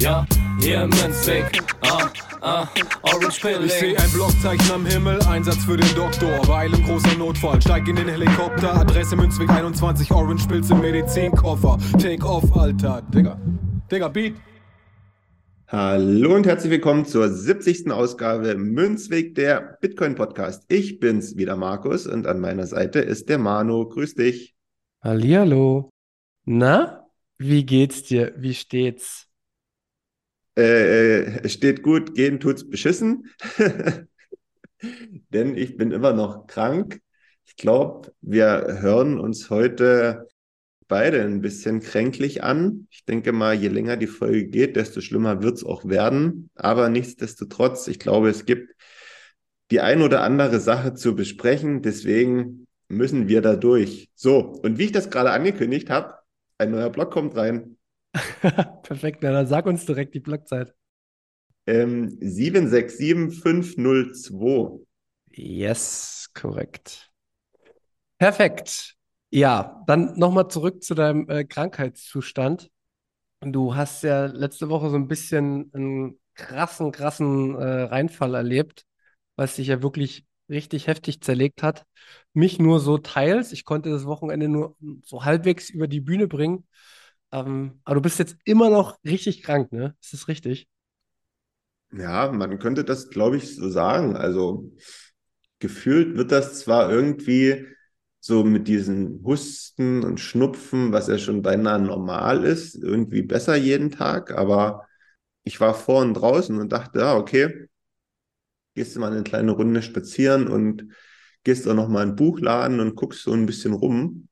ja, hier im Münzweg, ah, ah, Orange Ich Pilling. seh ein Blockzeichen am Himmel, Einsatz für den Doktor. Weil im großer Notfall, steig in den Helikopter. Adresse Münzweg 21, Orange Pilz im Medizinkoffer. Take off, Alter. Digga. Digga, Beat. Hallo und herzlich willkommen zur 70. Ausgabe Münzweg der Bitcoin Podcast. Ich bin's wieder Markus und an meiner Seite ist der Manu. Grüß dich. Hallihallo. Na, wie geht's dir? Wie steht's? Äh, äh, steht gut, gehen tut's beschissen. Denn ich bin immer noch krank. Ich glaube, wir hören uns heute beide ein bisschen kränklich an. Ich denke mal, je länger die Folge geht, desto schlimmer wird's auch werden. Aber nichtsdestotrotz, ich glaube, es gibt die ein oder andere Sache zu besprechen. Deswegen müssen wir da durch. So, und wie ich das gerade angekündigt habe, ein neuer Blog kommt rein. Perfekt, na, dann sag uns direkt die Blockzeit. Ähm, 767502. Yes, korrekt. Perfekt. Ja, dann nochmal zurück zu deinem äh, Krankheitszustand. Du hast ja letzte Woche so ein bisschen einen krassen, krassen äh, Reinfall erlebt, was dich ja wirklich richtig heftig zerlegt hat. Mich nur so teils. Ich konnte das Wochenende nur so halbwegs über die Bühne bringen. Ähm, aber du bist jetzt immer noch richtig krank, ne? Ist das richtig? Ja, man könnte das, glaube ich, so sagen. Also gefühlt wird das zwar irgendwie so mit diesen Husten und Schnupfen, was ja schon beinahe normal ist, irgendwie besser jeden Tag, aber ich war vor und draußen und dachte, ja, okay, gehst du mal eine kleine Runde spazieren und gehst auch noch mal in den Buchladen und guckst so ein bisschen rum.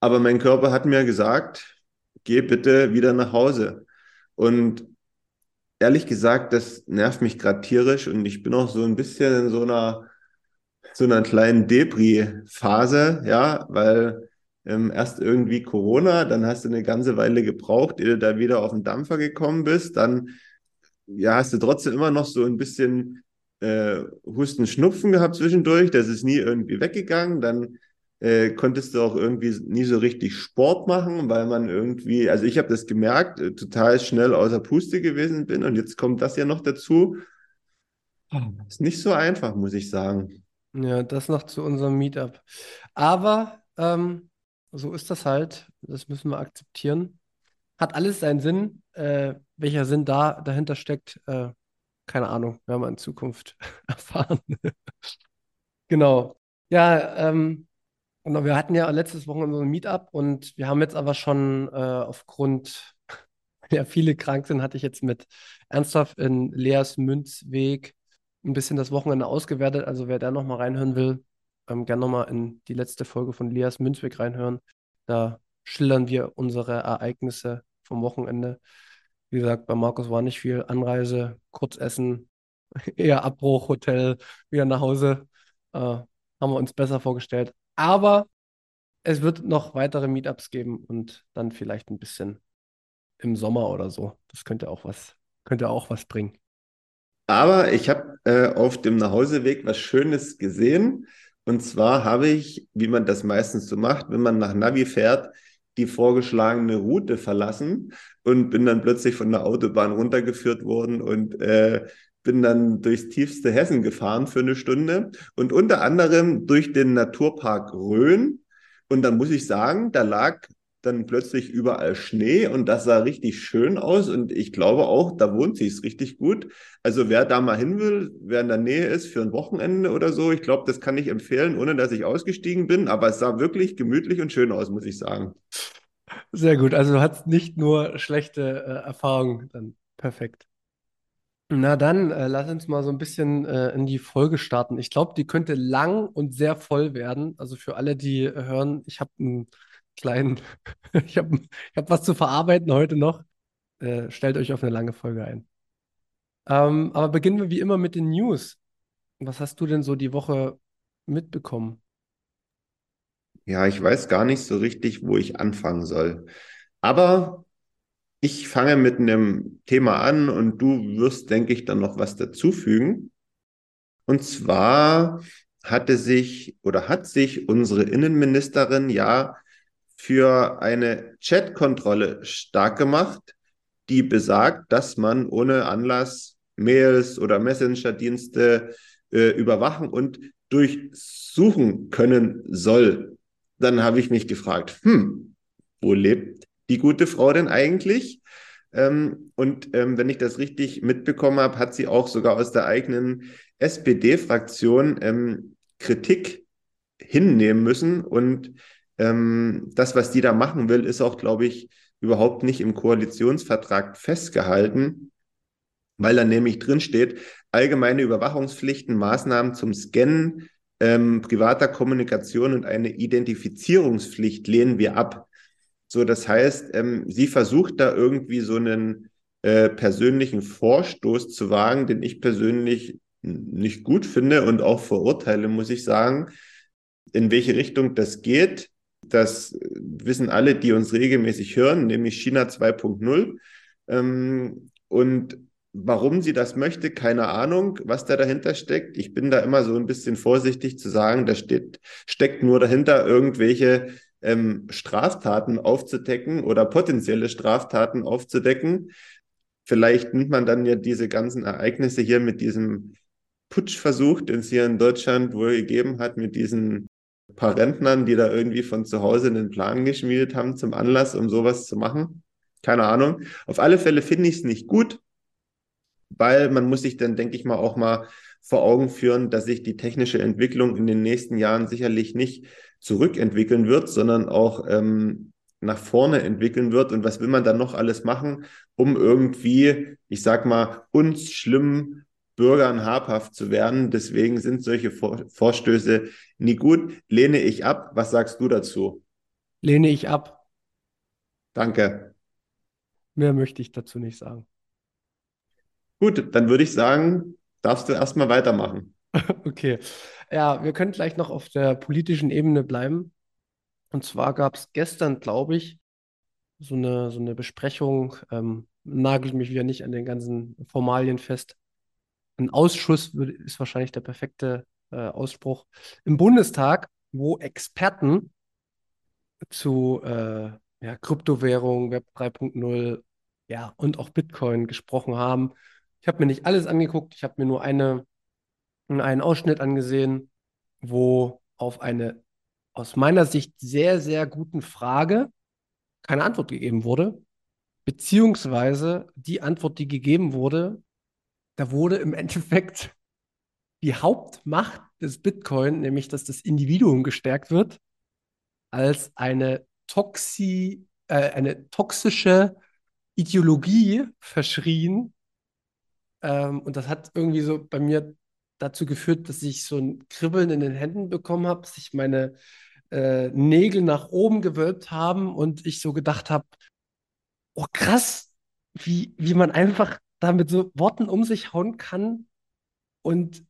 Aber mein Körper hat mir gesagt, geh bitte wieder nach Hause. Und ehrlich gesagt, das nervt mich gerade tierisch und ich bin auch so ein bisschen in so einer so einer kleinen Depri-Phase, ja, weil ähm, erst irgendwie Corona, dann hast du eine ganze Weile gebraucht, ehe du da wieder auf den Dampfer gekommen bist, dann ja, hast du trotzdem immer noch so ein bisschen äh, Husten, Schnupfen gehabt zwischendurch, das ist nie irgendwie weggegangen, dann äh, konntest du auch irgendwie nie so richtig Sport machen, weil man irgendwie, also ich habe das gemerkt, äh, total schnell außer Puste gewesen bin und jetzt kommt das ja noch dazu. Ist nicht so einfach, muss ich sagen. Ja, das noch zu unserem Meetup. Aber ähm, so ist das halt. Das müssen wir akzeptieren. Hat alles seinen Sinn. Äh, welcher Sinn da dahinter steckt, äh, keine Ahnung. Werden wir in Zukunft erfahren. Genau. Ja, ähm, genau, wir hatten ja letztes Wochenende so ein Meetup und wir haben jetzt aber schon äh, aufgrund, ja, viele krank sind, hatte ich jetzt mit Ernsthaft in Leas Münzweg ein bisschen das Wochenende ausgewertet. Also wer da nochmal reinhören will, ähm, gerne nochmal in die letzte Folge von Leas Münzweg reinhören. Da schildern wir unsere Ereignisse vom Wochenende. Wie gesagt, bei Markus war nicht viel Anreise, kurz essen, eher Abbruch, Hotel, wieder nach Hause. Äh, haben wir uns besser vorgestellt. Aber es wird noch weitere Meetups geben und dann vielleicht ein bisschen im Sommer oder so. Das könnte auch was, könnte auch was bringen. Aber ich habe äh, auf dem Nachhauseweg was Schönes gesehen. Und zwar habe ich, wie man das meistens so macht, wenn man nach Navi fährt, die vorgeschlagene Route verlassen und bin dann plötzlich von der Autobahn runtergeführt worden und äh, bin dann durchs tiefste Hessen gefahren für eine Stunde und unter anderem durch den Naturpark Rhön. Und dann muss ich sagen, da lag dann plötzlich überall Schnee und das sah richtig schön aus und ich glaube auch, da wohnt sie es richtig gut. Also wer da mal hin will, wer in der Nähe ist für ein Wochenende oder so, ich glaube, das kann ich empfehlen, ohne dass ich ausgestiegen bin, aber es sah wirklich gemütlich und schön aus, muss ich sagen. Sehr gut, also du hattest nicht nur schlechte äh, Erfahrungen, dann perfekt. Na dann, äh, lass uns mal so ein bisschen äh, in die Folge starten. Ich glaube, die könnte lang und sehr voll werden. Also für alle, die hören, ich habe einen kleinen, ich habe ich hab was zu verarbeiten heute noch. Äh, stellt euch auf eine lange Folge ein. Ähm, aber beginnen wir wie immer mit den News. Was hast du denn so die Woche mitbekommen? Ja, ich weiß gar nicht so richtig, wo ich anfangen soll. Aber ich fange mit einem Thema an und du wirst, denke ich, dann noch was dazufügen. Und zwar hatte sich oder hat sich unsere Innenministerin ja für eine Chatkontrolle stark gemacht, die besagt, dass man ohne Anlass Mails oder Messenger-Dienste äh, überwachen und durchsuchen können soll. Dann habe ich mich gefragt, hm, wo lebt die gute Frau denn eigentlich? Ähm, und ähm, wenn ich das richtig mitbekommen habe, hat sie auch sogar aus der eigenen SPD-Fraktion ähm, Kritik hinnehmen müssen und ähm, das, was die da machen will, ist auch, glaube ich, überhaupt nicht im Koalitionsvertrag festgehalten, weil da nämlich drin steht, allgemeine Überwachungspflichten, Maßnahmen zum Scannen ähm, privater Kommunikation und eine Identifizierungspflicht lehnen wir ab. So, das heißt, ähm, sie versucht da irgendwie so einen äh, persönlichen Vorstoß zu wagen, den ich persönlich nicht gut finde und auch verurteile, muss ich sagen, in welche Richtung das geht. Das wissen alle, die uns regelmäßig hören, nämlich China 2.0. Ähm, und warum sie das möchte, keine Ahnung, was da dahinter steckt. Ich bin da immer so ein bisschen vorsichtig zu sagen, da steht, steckt nur dahinter irgendwelche ähm, Straftaten aufzudecken oder potenzielle Straftaten aufzudecken. Vielleicht nimmt man dann ja diese ganzen Ereignisse hier mit diesem Putschversuch, den es hier in Deutschland wohl gegeben hat, mit diesen paar Rentnern, die da irgendwie von zu Hause einen Plan geschmiedet haben zum Anlass, um sowas zu machen. Keine Ahnung. Auf alle Fälle finde ich es nicht gut, weil man muss sich dann, denke ich mal, auch mal vor Augen führen, dass sich die technische Entwicklung in den nächsten Jahren sicherlich nicht zurückentwickeln wird, sondern auch ähm, nach vorne entwickeln wird. Und was will man dann noch alles machen, um irgendwie, ich sag mal, uns schlimmen Bürgern habhaft zu werden. Deswegen sind solche Vor Vorstöße nie gut. Lehne ich ab. Was sagst du dazu? Lehne ich ab. Danke. Mehr möchte ich dazu nicht sagen. Gut, dann würde ich sagen, darfst du erstmal weitermachen. Okay. Ja, wir können gleich noch auf der politischen Ebene bleiben. Und zwar gab es gestern, glaube ich, so eine, so eine Besprechung, ähm, nagelt mich wieder nicht an den ganzen Formalien fest, ein Ausschuss ist wahrscheinlich der perfekte äh, Ausspruch im Bundestag, wo Experten zu äh, ja, Kryptowährung, Web 3.0 ja, und auch Bitcoin gesprochen haben. Ich habe mir nicht alles angeguckt, ich habe mir nur eine, einen Ausschnitt angesehen, wo auf eine aus meiner Sicht sehr, sehr guten Frage keine Antwort gegeben wurde, beziehungsweise die Antwort, die gegeben wurde, da wurde im Endeffekt die Hauptmacht des Bitcoin, nämlich dass das Individuum gestärkt wird, als eine, toxi, äh, eine toxische Ideologie verschrien. Ähm, und das hat irgendwie so bei mir dazu geführt, dass ich so ein Kribbeln in den Händen bekommen habe, sich meine äh, Nägel nach oben gewölbt haben und ich so gedacht habe, oh krass, wie, wie man einfach da mit so Worten um sich hauen kann und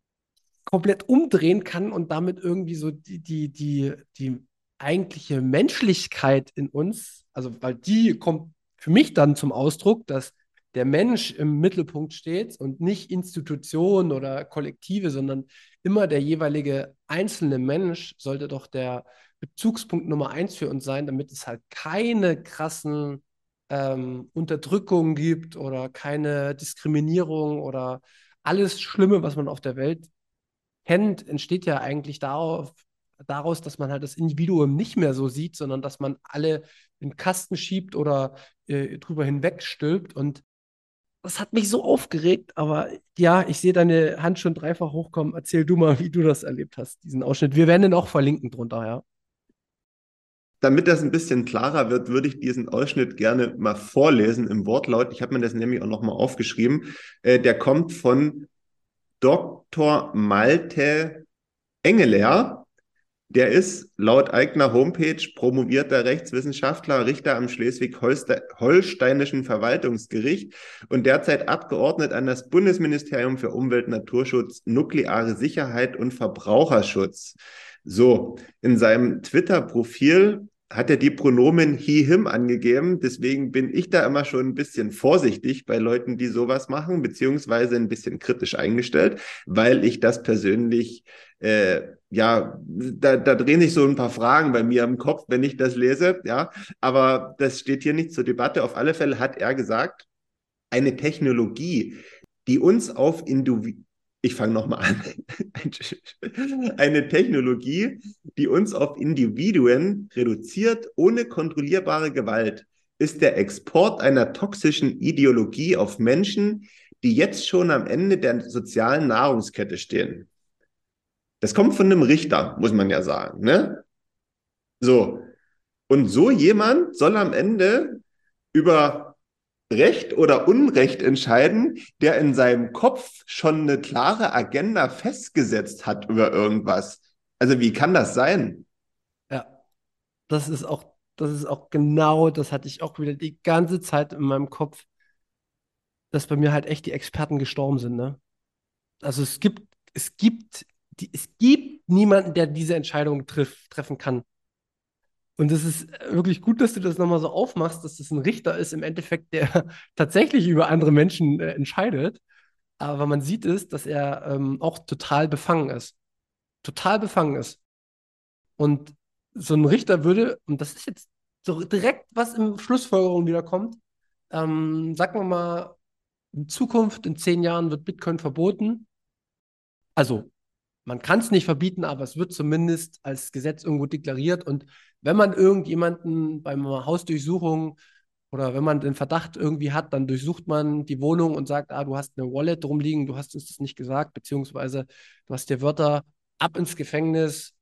komplett umdrehen kann und damit irgendwie so die, die, die, die eigentliche Menschlichkeit in uns, also weil die kommt für mich dann zum Ausdruck, dass der Mensch im Mittelpunkt steht und nicht Institutionen oder Kollektive, sondern immer der jeweilige einzelne Mensch sollte doch der Bezugspunkt Nummer eins für uns sein, damit es halt keine krassen ähm, Unterdrückungen gibt oder keine Diskriminierung oder alles Schlimme, was man auf der Welt kennt, entsteht ja eigentlich darauf, daraus, dass man halt das Individuum nicht mehr so sieht, sondern dass man alle in den Kasten schiebt oder äh, drüber hinwegstülpt. Und das hat mich so aufgeregt, aber ja, ich sehe deine Hand schon dreifach hochkommen. Erzähl du mal, wie du das erlebt hast, diesen Ausschnitt. Wir werden den auch verlinken drunter, ja. Damit das ein bisschen klarer wird, würde ich diesen Ausschnitt gerne mal vorlesen im Wortlaut. Ich habe mir das nämlich auch nochmal aufgeschrieben. Äh, der kommt von Dr. Malte Engeler. Der ist laut eigener Homepage promovierter Rechtswissenschaftler, Richter am Schleswig-Holsteinischen Verwaltungsgericht und derzeit Abgeordnet an das Bundesministerium für Umwelt, Naturschutz, nukleare Sicherheit und Verbraucherschutz. So, in seinem Twitter-Profil hat er die Pronomen he, him angegeben. Deswegen bin ich da immer schon ein bisschen vorsichtig bei Leuten, die sowas machen, beziehungsweise ein bisschen kritisch eingestellt, weil ich das persönlich, äh, ja, da, da drehen sich so ein paar Fragen bei mir im Kopf, wenn ich das lese, ja. Aber das steht hier nicht zur Debatte. Auf alle Fälle hat er gesagt, eine Technologie, die uns auf Individuen ich fange nochmal an. Eine Technologie, die uns auf Individuen reduziert ohne kontrollierbare Gewalt, ist der Export einer toxischen Ideologie auf Menschen, die jetzt schon am Ende der sozialen Nahrungskette stehen. Das kommt von einem Richter, muss man ja sagen. Ne? So. Und so jemand soll am Ende über Recht oder Unrecht entscheiden, der in seinem Kopf schon eine klare Agenda festgesetzt hat über irgendwas. Also wie kann das sein? Ja, das ist auch, das ist auch genau, das hatte ich auch wieder die ganze Zeit in meinem Kopf, dass bei mir halt echt die Experten gestorben sind, ne? Also es gibt, es gibt, die, es gibt niemanden, der diese Entscheidung triff, treffen kann. Und es ist wirklich gut, dass du das nochmal so aufmachst, dass das ein Richter ist, im Endeffekt, der tatsächlich über andere Menschen äh, entscheidet. Aber man sieht es, dass er ähm, auch total befangen ist. Total befangen ist. Und so ein Richter würde, und das ist jetzt so direkt, was in Schlussfolgerung wieder kommt, ähm, sagen wir mal, in Zukunft, in zehn Jahren wird Bitcoin verboten. Also man kann es nicht verbieten, aber es wird zumindest als Gesetz irgendwo deklariert. Und wenn man irgendjemanden beim Hausdurchsuchung oder wenn man den Verdacht irgendwie hat, dann durchsucht man die Wohnung und sagt, ah, du hast eine Wallet rumliegen, du hast uns das nicht gesagt, beziehungsweise du hast dir Wörter ab ins Gefängnis.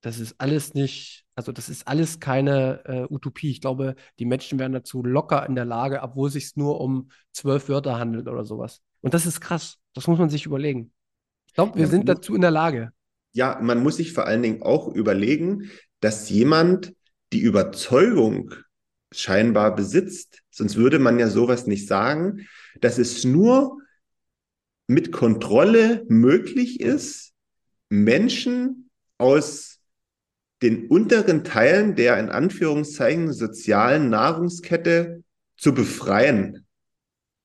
Das ist alles nicht, also das ist alles keine äh, Utopie. Ich glaube, die Menschen wären dazu locker in der Lage, obwohl es sich nur um zwölf Wörter handelt oder sowas. Und das ist krass. Das muss man sich überlegen. Ich glaube, wir ja, sind dazu in der Lage. Ja, man muss sich vor allen Dingen auch überlegen, dass jemand die Überzeugung scheinbar besitzt, sonst würde man ja sowas nicht sagen, dass es nur mit Kontrolle möglich ist, Menschen aus den unteren Teilen der in Anführungszeichen sozialen Nahrungskette zu befreien.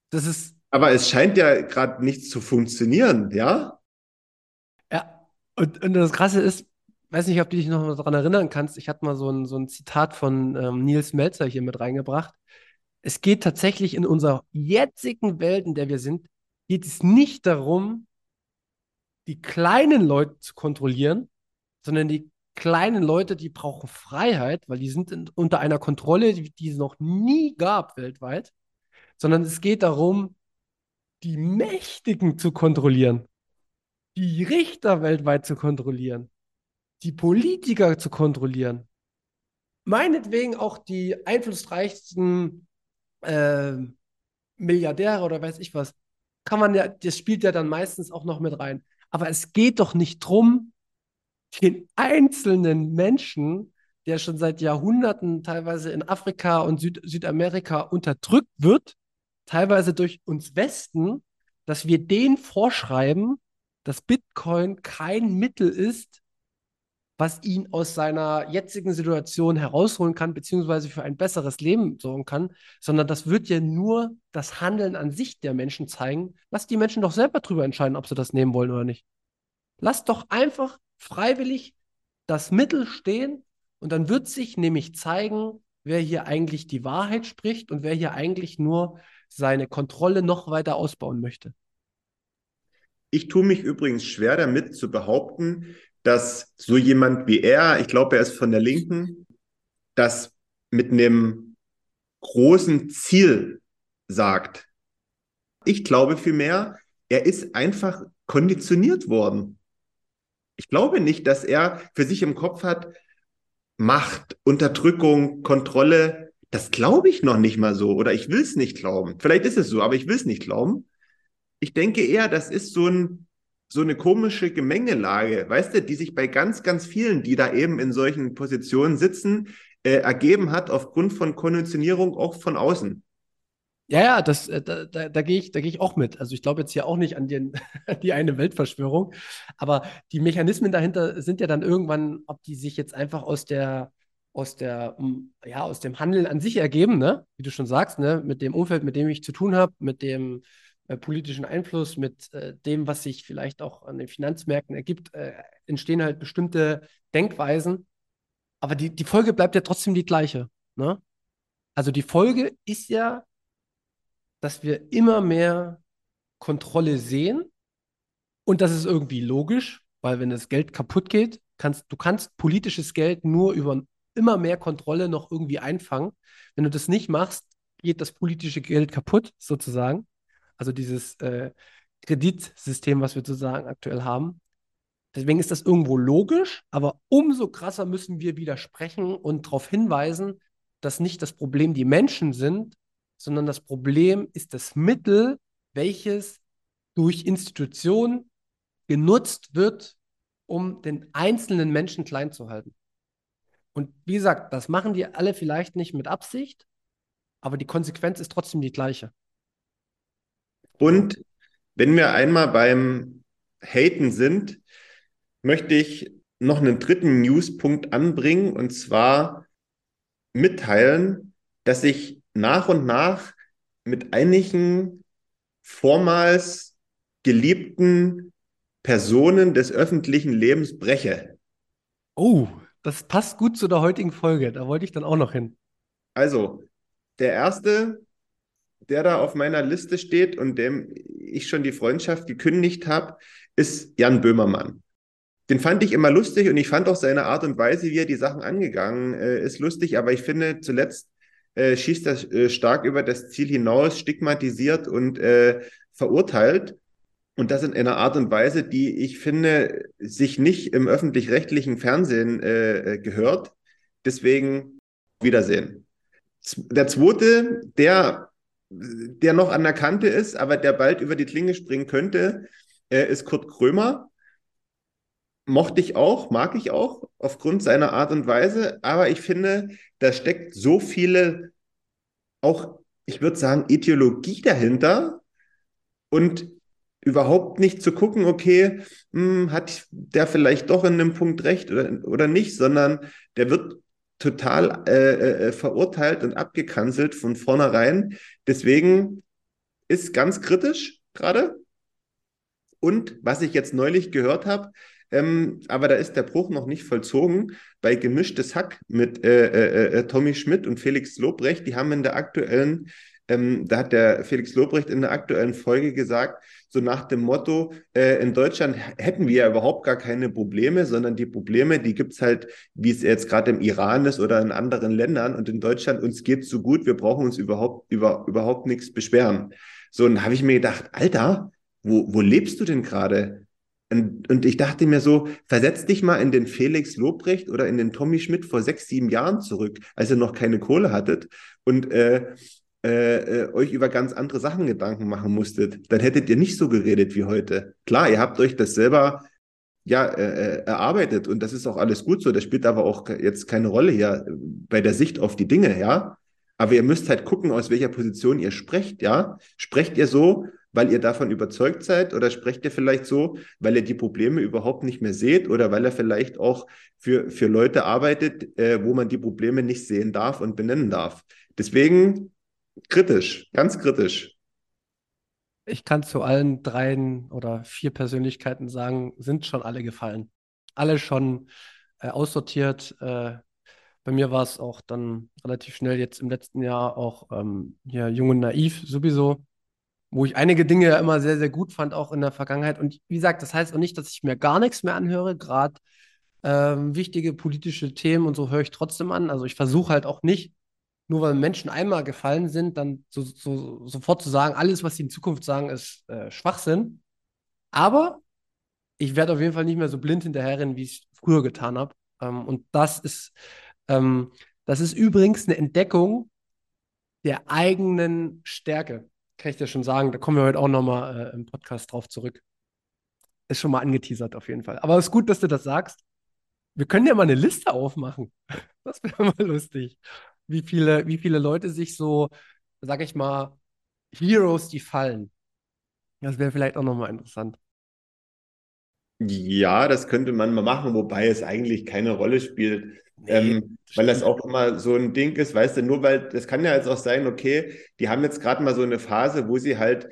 Das ist. Aber es scheint ja gerade nicht zu funktionieren, ja? Und, und das Krasse ist, weiß nicht, ob du dich noch daran erinnern kannst, ich hatte mal so ein, so ein Zitat von ähm, Nils Melzer hier mit reingebracht. Es geht tatsächlich in unserer jetzigen Welt, in der wir sind, geht es nicht darum, die kleinen Leute zu kontrollieren, sondern die kleinen Leute, die brauchen Freiheit, weil die sind in, unter einer Kontrolle, die, die es noch nie gab weltweit, sondern es geht darum, die Mächtigen zu kontrollieren die Richter weltweit zu kontrollieren, die Politiker zu kontrollieren, meinetwegen auch die einflussreichsten äh, Milliardäre oder weiß ich was, kann man ja, das spielt ja dann meistens auch noch mit rein. Aber es geht doch nicht drum, den einzelnen Menschen, der schon seit Jahrhunderten teilweise in Afrika und Süd Südamerika unterdrückt wird, teilweise durch uns Westen, dass wir den vorschreiben, dass Bitcoin kein Mittel ist, was ihn aus seiner jetzigen Situation herausholen kann, beziehungsweise für ein besseres Leben sorgen kann, sondern das wird ja nur das Handeln an sich der Menschen zeigen. Lass die Menschen doch selber darüber entscheiden, ob sie das nehmen wollen oder nicht. Lass doch einfach freiwillig das Mittel stehen und dann wird sich nämlich zeigen, wer hier eigentlich die Wahrheit spricht und wer hier eigentlich nur seine Kontrolle noch weiter ausbauen möchte. Ich tue mich übrigens schwer damit zu behaupten, dass so jemand wie er, ich glaube, er ist von der Linken, das mit einem großen Ziel sagt. Ich glaube vielmehr, er ist einfach konditioniert worden. Ich glaube nicht, dass er für sich im Kopf hat, Macht, Unterdrückung, Kontrolle. Das glaube ich noch nicht mal so oder ich will es nicht glauben. Vielleicht ist es so, aber ich will es nicht glauben. Ich denke eher, das ist so ein so eine komische Gemengelage, weißt du, die sich bei ganz, ganz vielen, die da eben in solchen Positionen sitzen, äh, ergeben hat aufgrund von Konditionierung auch von außen. Ja, ja, das, äh, da, da, da gehe ich, da ich auch mit. Also ich glaube jetzt hier auch nicht an den, die eine Weltverschwörung, aber die Mechanismen dahinter sind ja dann irgendwann, ob die sich jetzt einfach aus der, aus der, ja, aus dem Handeln an sich ergeben, ne? Wie du schon sagst, ne? Mit dem Umfeld, mit dem ich zu tun habe, mit dem äh, politischen Einfluss, mit äh, dem, was sich vielleicht auch an den Finanzmärkten ergibt, äh, entstehen halt bestimmte Denkweisen. Aber die, die Folge bleibt ja trotzdem die gleiche. Ne? Also die Folge ist ja, dass wir immer mehr Kontrolle sehen. Und das ist irgendwie logisch, weil wenn das Geld kaputt geht, kannst du kannst politisches Geld nur über immer mehr Kontrolle noch irgendwie einfangen. Wenn du das nicht machst, geht das politische Geld kaputt, sozusagen also dieses äh, Kreditsystem, was wir sozusagen aktuell haben. Deswegen ist das irgendwo logisch, aber umso krasser müssen wir widersprechen und darauf hinweisen, dass nicht das Problem die Menschen sind, sondern das Problem ist das Mittel, welches durch Institutionen genutzt wird, um den einzelnen Menschen klein zu halten. Und wie gesagt, das machen die alle vielleicht nicht mit Absicht, aber die Konsequenz ist trotzdem die gleiche. Und wenn wir einmal beim Haten sind, möchte ich noch einen dritten Newspunkt anbringen und zwar mitteilen, dass ich nach und nach mit einigen vormals geliebten Personen des öffentlichen Lebens breche. Oh, das passt gut zu der heutigen Folge. Da wollte ich dann auch noch hin. Also, der erste der da auf meiner Liste steht und dem ich schon die Freundschaft gekündigt habe, ist Jan Böhmermann. Den fand ich immer lustig und ich fand auch seine Art und Weise, wie er die Sachen angegangen äh, ist, lustig. Aber ich finde, zuletzt äh, schießt er äh, stark über das Ziel hinaus, stigmatisiert und äh, verurteilt. Und das in einer Art und Weise, die ich finde, sich nicht im öffentlich-rechtlichen Fernsehen äh, äh, gehört. Deswegen Wiedersehen. Der zweite, der der noch an der Kante ist, aber der bald über die Klinge springen könnte, äh, ist Kurt Krömer. Mochte ich auch, mag ich auch, aufgrund seiner Art und Weise. Aber ich finde, da steckt so viele, auch, ich würde sagen, Ideologie dahinter und überhaupt nicht zu gucken, okay, hm, hat der vielleicht doch in einem Punkt recht oder, oder nicht, sondern der wird total äh, äh, äh, verurteilt und abgekanzelt von vornherein. Deswegen ist ganz kritisch gerade. Und was ich jetzt neulich gehört habe, ähm, aber da ist der Bruch noch nicht vollzogen, bei Gemischtes Hack mit äh, äh, äh Tommy Schmidt und Felix Lobrecht, die haben in der aktuellen ähm, da hat der Felix Lobrecht in der aktuellen Folge gesagt, so nach dem Motto, äh, in Deutschland hätten wir ja überhaupt gar keine Probleme, sondern die Probleme, die gibt es halt, wie es jetzt gerade im Iran ist oder in anderen Ländern. Und in Deutschland, uns geht so gut, wir brauchen uns überhaupt, über, überhaupt nichts beschweren. So, und habe ich mir gedacht, Alter, wo, wo lebst du denn gerade? Und, und ich dachte mir so, versetz dich mal in den Felix Lobrecht oder in den Tommy Schmidt vor sechs, sieben Jahren zurück, als ihr noch keine Kohle hattet. Und äh, äh, äh, euch über ganz andere Sachen Gedanken machen musstet, dann hättet ihr nicht so geredet wie heute. Klar, ihr habt euch das selber ja äh, äh, erarbeitet und das ist auch alles gut so. Das spielt aber auch jetzt keine Rolle hier bei der Sicht auf die Dinge, ja. Aber ihr müsst halt gucken, aus welcher Position ihr sprecht, ja. Sprecht ihr so, weil ihr davon überzeugt seid? Oder sprecht ihr vielleicht so, weil ihr die Probleme überhaupt nicht mehr seht oder weil er vielleicht auch für, für Leute arbeitet, äh, wo man die Probleme nicht sehen darf und benennen darf? Deswegen kritisch, ganz kritisch. Ich kann zu allen dreien oder vier Persönlichkeiten sagen, sind schon alle gefallen. Alle schon äh, aussortiert. Äh, bei mir war es auch dann relativ schnell jetzt im letzten Jahr auch ähm, ja, Jung und Naiv sowieso, wo ich einige Dinge ja immer sehr, sehr gut fand, auch in der Vergangenheit. Und wie gesagt, das heißt auch nicht, dass ich mir gar nichts mehr anhöre. Gerade ähm, wichtige politische Themen und so höre ich trotzdem an. Also ich versuche halt auch nicht, nur weil Menschen einmal gefallen sind, dann so, so, sofort zu sagen, alles, was sie in Zukunft sagen, ist äh, Schwachsinn. Aber ich werde auf jeden Fall nicht mehr so blind hinterherrennen, wie ich es früher getan habe. Ähm, und das ist, ähm, das ist übrigens eine Entdeckung der eigenen Stärke. Kann ich dir schon sagen. Da kommen wir heute auch nochmal äh, im Podcast drauf zurück. Ist schon mal angeteasert auf jeden Fall. Aber es ist gut, dass du das sagst. Wir können ja mal eine Liste aufmachen. Das wäre mal lustig wie viele, wie viele Leute sich so, sag ich mal, Heroes, die fallen. Das wäre vielleicht auch nochmal interessant. Ja, das könnte man mal machen, wobei es eigentlich keine Rolle spielt. Nee, ähm, weil das auch immer so ein Ding ist, weißt du, nur weil, das kann ja jetzt auch sein, okay, die haben jetzt gerade mal so eine Phase, wo sie halt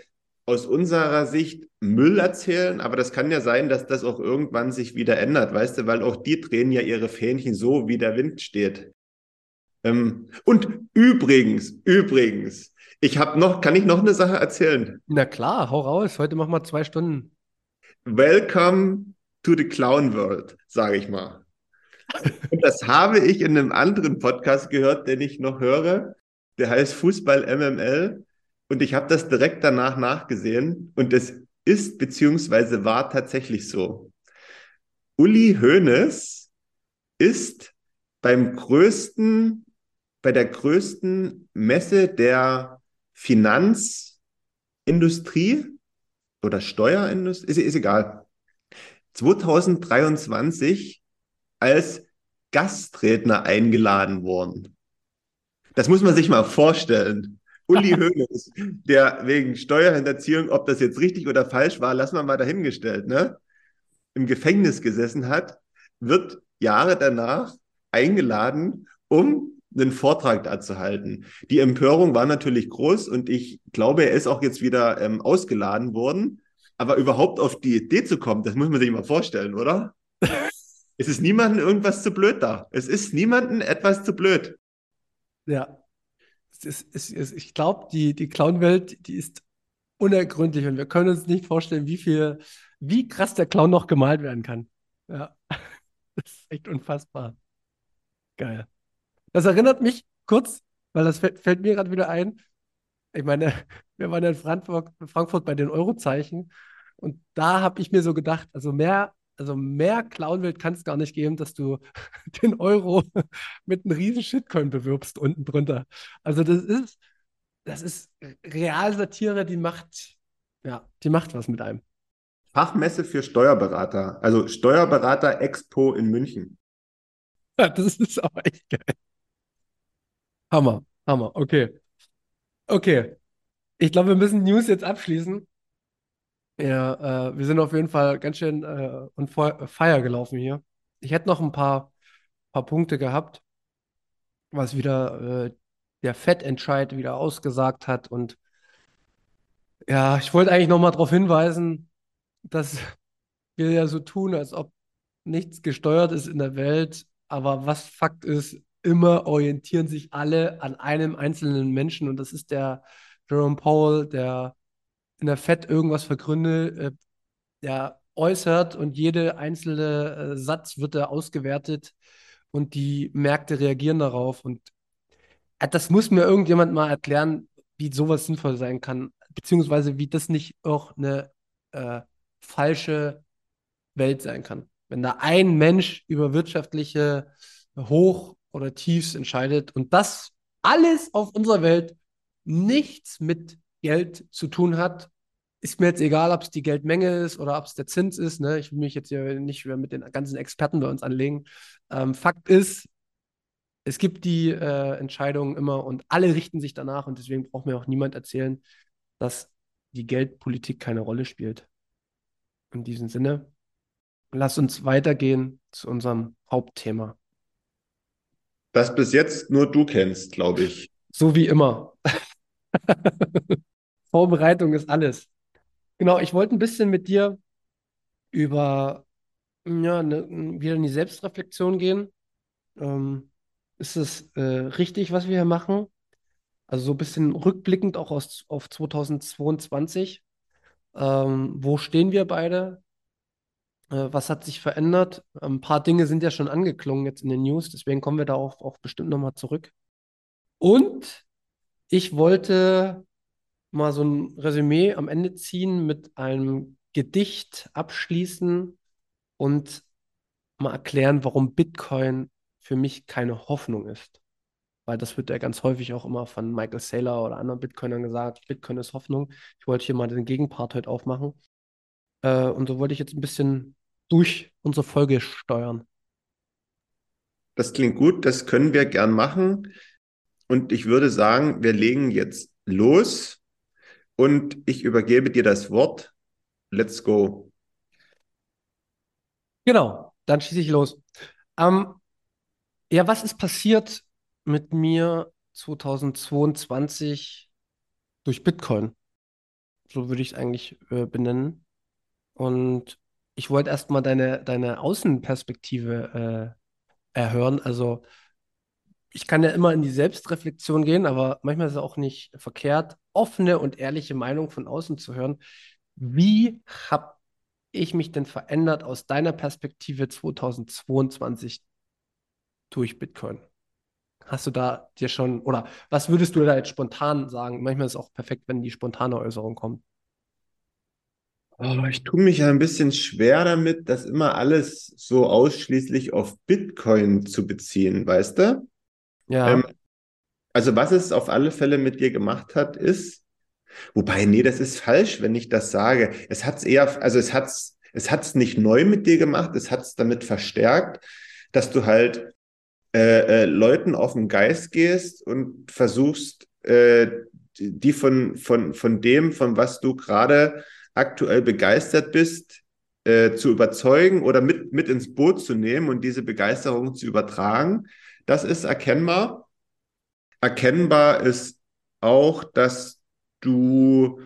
aus unserer Sicht Müll erzählen, aber das kann ja sein, dass das auch irgendwann sich wieder ändert, weißt du, weil auch die drehen ja ihre Fähnchen so, wie der Wind steht. Ähm, und übrigens, übrigens, ich habe noch, kann ich noch eine Sache erzählen? Na klar, hau raus. Heute machen wir zwei Stunden. Welcome to the Clown World, sage ich mal. Und das habe ich in einem anderen Podcast gehört, den ich noch höre. Der heißt Fußball MML. Und ich habe das direkt danach nachgesehen. Und es ist beziehungsweise war tatsächlich so. Uli Hoeneß ist beim größten bei der größten Messe der Finanzindustrie oder Steuerindustrie, ist, ist egal, 2023 als Gastredner eingeladen worden. Das muss man sich mal vorstellen. Uli Hoeneß, der wegen Steuerhinterziehung, ob das jetzt richtig oder falsch war, lassen wir mal dahingestellt, ne? im Gefängnis gesessen hat, wird Jahre danach eingeladen, um einen Vortrag dazu halten. Die Empörung war natürlich groß und ich glaube, er ist auch jetzt wieder ähm, ausgeladen worden. Aber überhaupt auf die Idee zu kommen, das muss man sich mal vorstellen, oder? es ist niemandem irgendwas zu blöd da. Es ist niemandem etwas zu blöd. Ja. Es ist, es ist, ich glaube, die, die Clown-Welt, die ist unergründlich und wir können uns nicht vorstellen, wie viel, wie krass der Clown noch gemalt werden kann. Ja. Das ist echt unfassbar. Geil. Das erinnert mich kurz, weil das fällt, fällt mir gerade wieder ein. Ich meine, wir waren in Frankfurt, Frankfurt bei den Eurozeichen und da habe ich mir so gedacht, also mehr, also mehr Clownwelt kann es gar nicht geben, dass du den Euro mit einem riesen Shitcoin bewirbst unten drunter. Also das ist, das ist Realsatire, die macht, ja, die macht was mit einem. Fachmesse für Steuerberater, also Steuerberater Expo in München. Ja, das ist auch echt geil. Hammer, Hammer, okay. Okay. Ich glaube, wir müssen News jetzt abschließen. Ja, äh, wir sind auf jeden Fall ganz schön äh, on fire gelaufen hier. Ich hätte noch ein paar, paar Punkte gehabt, was wieder äh, der Fettentscheid wieder ausgesagt hat. Und ja, ich wollte eigentlich nochmal darauf hinweisen, dass wir ja so tun, als ob nichts gesteuert ist in der Welt. Aber was Fakt ist, immer orientieren sich alle an einem einzelnen Menschen und das ist der Jerome Powell, der in der FED irgendwas für Gründe äh, der äußert und jede einzelne äh, Satz wird da ausgewertet und die Märkte reagieren darauf und äh, das muss mir irgendjemand mal erklären, wie sowas sinnvoll sein kann, beziehungsweise wie das nicht auch eine falsche Welt sein kann. Wenn da ein Mensch über wirtschaftliche Hoch- oder Tiefs entscheidet und das alles auf unserer Welt nichts mit Geld zu tun hat. Ist mir jetzt egal, ob es die Geldmenge ist oder ob es der Zins ist. Ne? Ich will mich jetzt hier nicht mehr mit den ganzen Experten bei uns anlegen. Ähm, Fakt ist, es gibt die äh, Entscheidungen immer und alle richten sich danach und deswegen braucht mir auch niemand erzählen, dass die Geldpolitik keine Rolle spielt. In diesem Sinne, lass uns weitergehen zu unserem Hauptthema. Das bis jetzt nur du kennst, glaube ich. So wie immer. Vorbereitung ist alles. Genau, ich wollte ein bisschen mit dir über ja, ne, wieder in die Selbstreflexion gehen. Ähm, ist es äh, richtig, was wir hier machen? Also so ein bisschen rückblickend auch aus, auf 2022. Ähm, wo stehen wir beide? Äh, was hat sich verändert? Ein paar Dinge sind ja schon angeklungen jetzt in den News, deswegen kommen wir da auch, auch bestimmt nochmal zurück. Und ich wollte mal so ein Resümee am Ende ziehen mit einem Gedicht abschließen und mal erklären, warum Bitcoin für mich keine Hoffnung ist. Weil das wird ja ganz häufig auch immer von Michael Saylor oder anderen Bitcoinern gesagt, Bitcoin ist Hoffnung. Ich wollte hier mal den Gegenpart heute aufmachen. Äh, und so wollte ich jetzt ein bisschen durch unsere Folge steuern. Das klingt gut, das können wir gern machen. Und ich würde sagen, wir legen jetzt los und ich übergebe dir das Wort. Let's go. Genau, dann schieße ich los. Ähm, ja, was ist passiert mit mir 2022 durch Bitcoin? So würde ich es eigentlich äh, benennen. Und ich wollte erstmal deine, deine Außenperspektive äh, erhören. Also ich kann ja immer in die Selbstreflexion gehen, aber manchmal ist es auch nicht verkehrt, offene und ehrliche Meinung von außen zu hören. Wie habe ich mich denn verändert aus deiner Perspektive 2022 durch Bitcoin? Hast du da dir schon, oder was würdest du da jetzt spontan sagen? Manchmal ist es auch perfekt, wenn die spontane Äußerung kommt. Oh, ich tue mich ein bisschen schwer damit, das immer alles so ausschließlich auf Bitcoin zu beziehen, weißt du? Ja. Ähm, also was es auf alle Fälle mit dir gemacht hat, ist, wobei, nee, das ist falsch, wenn ich das sage. Es hat es eher, also es hat es es hat's nicht neu mit dir gemacht, es hat es damit verstärkt, dass du halt äh, äh, Leuten auf den Geist gehst und versuchst, äh, die von, von, von dem, von was du gerade aktuell begeistert bist, äh, zu überzeugen oder mit, mit ins Boot zu nehmen und diese Begeisterung zu übertragen. Das ist erkennbar. Erkennbar ist auch, dass du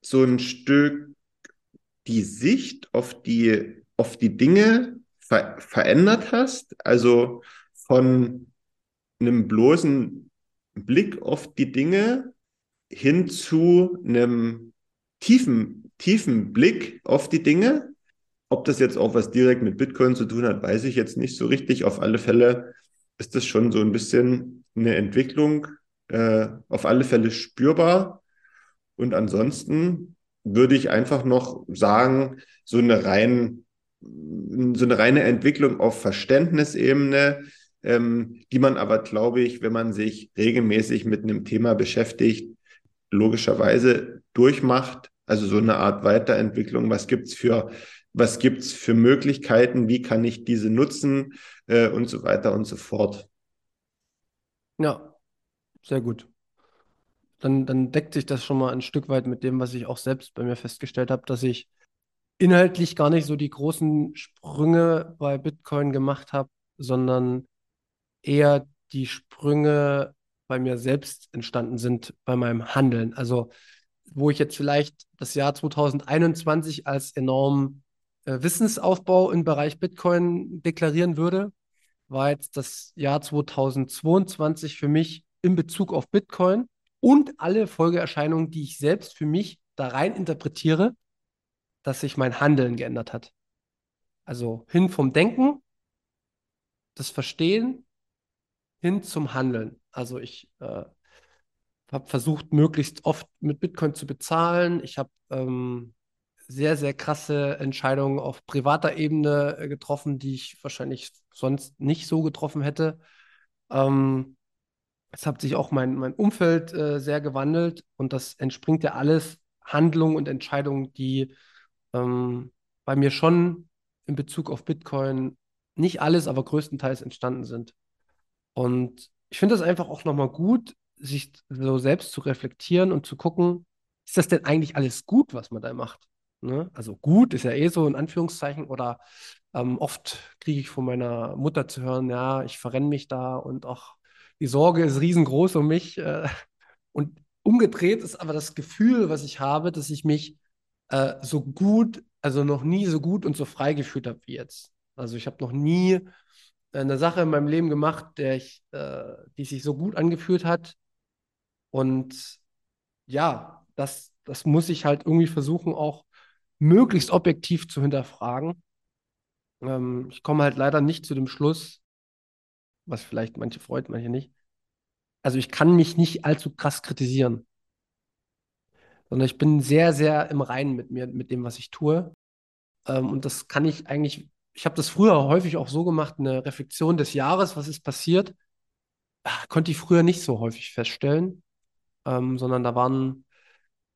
so ein Stück die Sicht auf die, auf die Dinge ver verändert hast. Also von einem bloßen Blick auf die Dinge hin zu einem tiefen tiefen Blick auf die Dinge. Ob das jetzt auch was direkt mit Bitcoin zu tun hat, weiß ich jetzt nicht so richtig. Auf alle Fälle ist das schon so ein bisschen eine Entwicklung, äh, auf alle Fälle spürbar. Und ansonsten würde ich einfach noch sagen, so eine rein, so eine reine Entwicklung auf Verständnisebene, ähm, die man aber, glaube ich, wenn man sich regelmäßig mit einem Thema beschäftigt, logischerweise durchmacht also so eine Art Weiterentwicklung. Was gibt's für, für Möglichkeiten? Wie kann ich diese nutzen? Äh, und so weiter und so fort. Ja, sehr gut. Dann, dann deckt sich das schon mal ein Stück weit mit dem, was ich auch selbst bei mir festgestellt habe, dass ich inhaltlich gar nicht so die großen Sprünge bei Bitcoin gemacht habe, sondern eher die Sprünge bei mir selbst entstanden sind bei meinem Handeln. Also wo ich jetzt vielleicht das Jahr 2021 als enorm äh, Wissensaufbau im Bereich Bitcoin deklarieren würde, war jetzt das Jahr 2022 für mich in Bezug auf Bitcoin und alle Folgeerscheinungen, die ich selbst für mich da rein interpretiere, dass sich mein Handeln geändert hat. Also hin vom Denken, das Verstehen, hin zum Handeln. Also ich äh, habe versucht, möglichst oft mit Bitcoin zu bezahlen. Ich habe ähm, sehr, sehr krasse Entscheidungen auf privater Ebene äh, getroffen, die ich wahrscheinlich sonst nicht so getroffen hätte. Ähm, es hat sich auch mein, mein Umfeld äh, sehr gewandelt und das entspringt ja alles Handlungen und Entscheidungen, die ähm, bei mir schon in Bezug auf Bitcoin nicht alles, aber größtenteils entstanden sind. Und ich finde das einfach auch nochmal gut, sich so selbst zu reflektieren und zu gucken, ist das denn eigentlich alles gut, was man da macht? Ne? Also gut ist ja eh so in Anführungszeichen oder ähm, oft kriege ich von meiner Mutter zu hören, ja, ich verrenne mich da und auch die Sorge ist riesengroß um mich. Äh, und umgedreht ist aber das Gefühl, was ich habe, dass ich mich äh, so gut, also noch nie so gut und so frei gefühlt habe wie jetzt. Also ich habe noch nie eine Sache in meinem Leben gemacht, der ich, äh, die sich so gut angefühlt hat. Und ja, das, das muss ich halt irgendwie versuchen, auch möglichst objektiv zu hinterfragen. Ähm, ich komme halt leider nicht zu dem Schluss, was vielleicht manche freut, manche nicht. Also ich kann mich nicht allzu krass kritisieren, sondern ich bin sehr, sehr im Reinen mit mir, mit dem, was ich tue. Ähm, und das kann ich eigentlich, ich habe das früher häufig auch so gemacht, eine Reflexion des Jahres, was ist passiert, ach, konnte ich früher nicht so häufig feststellen, ähm, sondern da waren,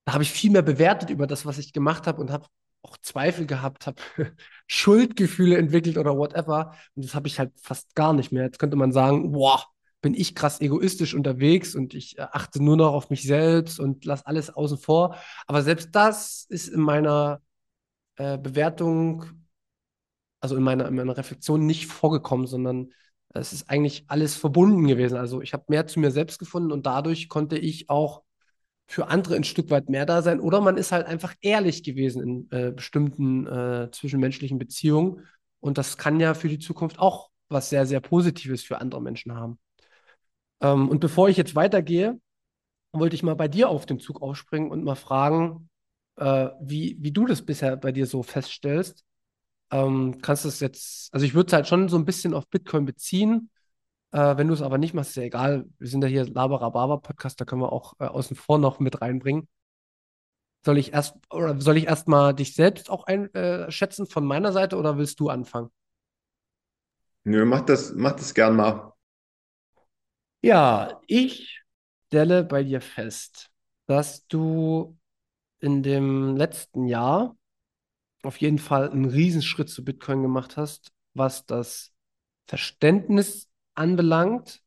da habe ich viel mehr bewertet über das, was ich gemacht habe und habe auch Zweifel gehabt, habe Schuldgefühle entwickelt oder whatever. Und das habe ich halt fast gar nicht mehr. Jetzt könnte man sagen, boah, bin ich krass egoistisch unterwegs und ich äh, achte nur noch auf mich selbst und lasse alles außen vor. Aber selbst das ist in meiner äh, Bewertung, also in meiner, in meiner Reflexion nicht vorgekommen, sondern es ist eigentlich alles verbunden gewesen. Also ich habe mehr zu mir selbst gefunden und dadurch konnte ich auch für andere ein Stück weit mehr da sein. Oder man ist halt einfach ehrlich gewesen in äh, bestimmten äh, zwischenmenschlichen Beziehungen. Und das kann ja für die Zukunft auch was sehr, sehr Positives für andere Menschen haben. Ähm, und bevor ich jetzt weitergehe, wollte ich mal bei dir auf den Zug aufspringen und mal fragen, äh, wie, wie du das bisher bei dir so feststellst. Ähm, kannst du es jetzt, also ich würde es halt schon so ein bisschen auf Bitcoin beziehen. Äh, wenn du es aber nicht machst, ist ja egal. Wir sind ja hier Laberababa-Podcast, da können wir auch äh, außen vor noch mit reinbringen. Soll ich erst, oder soll ich erst mal dich selbst auch einschätzen äh, von meiner Seite oder willst du anfangen? Nö, mach das, mach das gern mal. Ja, ich stelle bei dir fest, dass du in dem letzten Jahr auf jeden Fall einen Riesenschritt zu Bitcoin gemacht hast, was das Verständnis anbelangt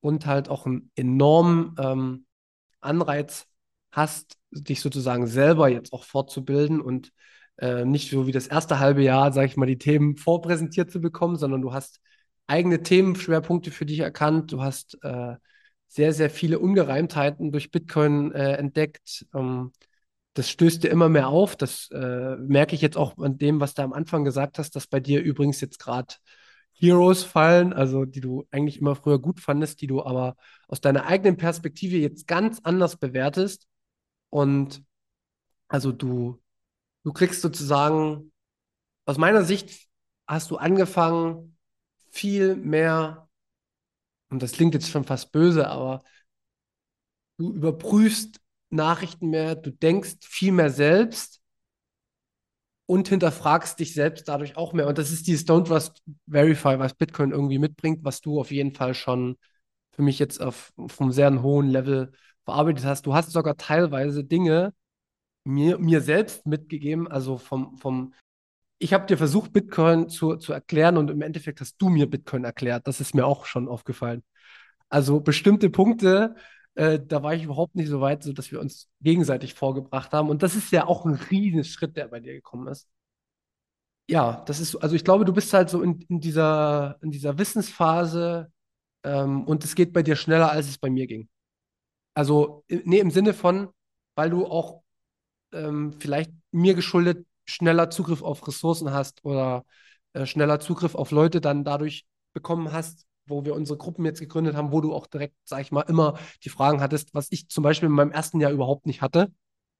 und halt auch einen enormen ähm, Anreiz hast, dich sozusagen selber jetzt auch fortzubilden und äh, nicht so wie das erste halbe Jahr, sage ich mal, die Themen vorpräsentiert zu bekommen, sondern du hast eigene Themenschwerpunkte für dich erkannt, du hast äh, sehr, sehr viele Ungereimtheiten durch Bitcoin äh, entdeckt. Ähm, das stößt dir immer mehr auf. Das äh, merke ich jetzt auch an dem, was du am Anfang gesagt hast, dass bei dir übrigens jetzt gerade Heroes fallen, also die du eigentlich immer früher gut fandest, die du aber aus deiner eigenen Perspektive jetzt ganz anders bewertest. Und also du, du kriegst sozusagen, aus meiner Sicht hast du angefangen, viel mehr, und das klingt jetzt schon fast böse, aber du überprüfst Nachrichten mehr, du denkst viel mehr selbst und hinterfragst dich selbst dadurch auch mehr. Und das ist dieses Don't Trust Verify, was Bitcoin irgendwie mitbringt, was du auf jeden Fall schon für mich jetzt auf, auf einem sehr hohen Level verarbeitet hast. Du hast sogar teilweise Dinge mir, mir selbst mitgegeben, also vom, vom ich habe dir versucht, Bitcoin zu, zu erklären und im Endeffekt hast du mir Bitcoin erklärt. Das ist mir auch schon aufgefallen. Also bestimmte Punkte, äh, da war ich überhaupt nicht so weit, so dass wir uns gegenseitig vorgebracht haben. Und das ist ja auch ein Riesenschritt, der bei dir gekommen ist. Ja, das ist, also ich glaube, du bist halt so in, in dieser, in dieser Wissensphase ähm, und es geht bei dir schneller, als es bei mir ging. Also, nee, im Sinne von, weil du auch ähm, vielleicht mir geschuldet schneller Zugriff auf Ressourcen hast oder äh, schneller Zugriff auf Leute dann dadurch bekommen hast, wo wir unsere Gruppen jetzt gegründet haben, wo du auch direkt, sag ich mal, immer die Fragen hattest, was ich zum Beispiel in meinem ersten Jahr überhaupt nicht hatte.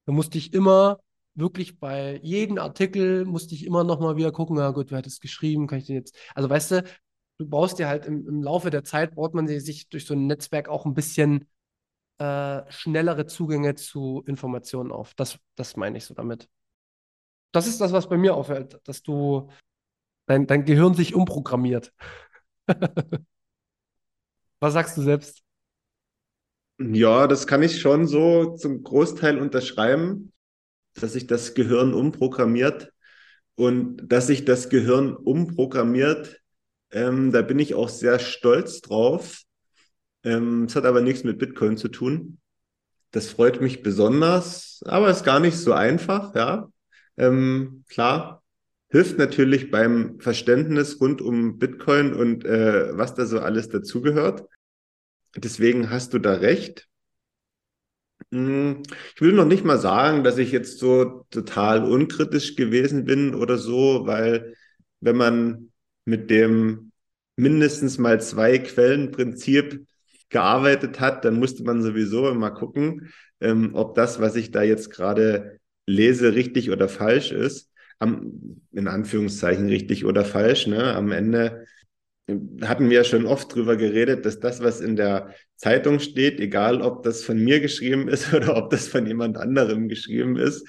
Da musste ich immer wirklich bei jedem Artikel musste ich immer noch mal wieder gucken, na gut, wer hat es geschrieben, kann ich den jetzt, also weißt du, du brauchst dir halt im, im Laufe der Zeit, braucht man sich durch so ein Netzwerk auch ein bisschen äh, schnellere Zugänge zu Informationen auf. Das, das meine ich so damit. Das ist das, was bei mir auffällt, dass du dein, dein Gehirn sich umprogrammiert. Was sagst du selbst? Ja, das kann ich schon so zum Großteil unterschreiben, dass sich das Gehirn umprogrammiert und dass sich das Gehirn umprogrammiert. Ähm, da bin ich auch sehr stolz drauf. Ähm, es hat aber nichts mit Bitcoin zu tun. das freut mich besonders, aber ist gar nicht so einfach, ja. Ähm, klar, hilft natürlich beim Verständnis rund um Bitcoin und äh, was da so alles dazugehört. Deswegen hast du da recht. Hm, ich will noch nicht mal sagen, dass ich jetzt so total unkritisch gewesen bin oder so, weil wenn man mit dem mindestens mal zwei Quellenprinzip gearbeitet hat, dann musste man sowieso immer gucken, ähm, ob das, was ich da jetzt gerade lese, richtig oder falsch ist. Am, in Anführungszeichen richtig oder falsch. Ne? Am Ende hatten wir ja schon oft drüber geredet, dass das, was in der Zeitung steht, egal ob das von mir geschrieben ist oder ob das von jemand anderem geschrieben ist,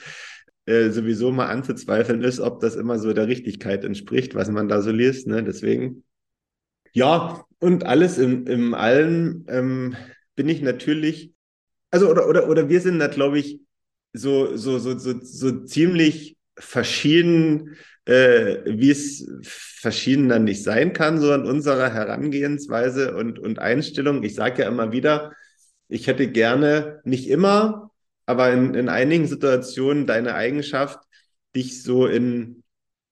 äh, sowieso mal anzuzweifeln ist, ob das immer so der Richtigkeit entspricht, was man da so liest. Ne? Deswegen, ja, und alles im, im Allen ähm, bin ich natürlich, also oder, oder, oder wir sind da, glaube ich, so, so, so, so, so ziemlich verschieden äh, wie es verschieden dann nicht sein kann, so in unserer Herangehensweise und, und Einstellung. Ich sage ja immer wieder, ich hätte gerne, nicht immer, aber in, in einigen Situationen deine Eigenschaft, dich so in,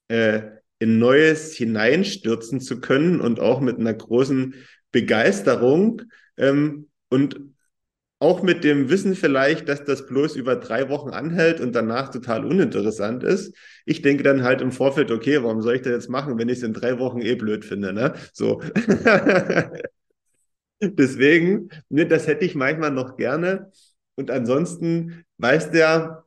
äh, in Neues hineinstürzen zu können und auch mit einer großen Begeisterung ähm, und auch mit dem Wissen vielleicht, dass das bloß über drei Wochen anhält und danach total uninteressant ist. Ich denke dann halt im Vorfeld, okay, warum soll ich das jetzt machen, wenn ich es in drei Wochen eh blöd finde, ne? So. Deswegen, ne, das hätte ich manchmal noch gerne. Und ansonsten weiß der,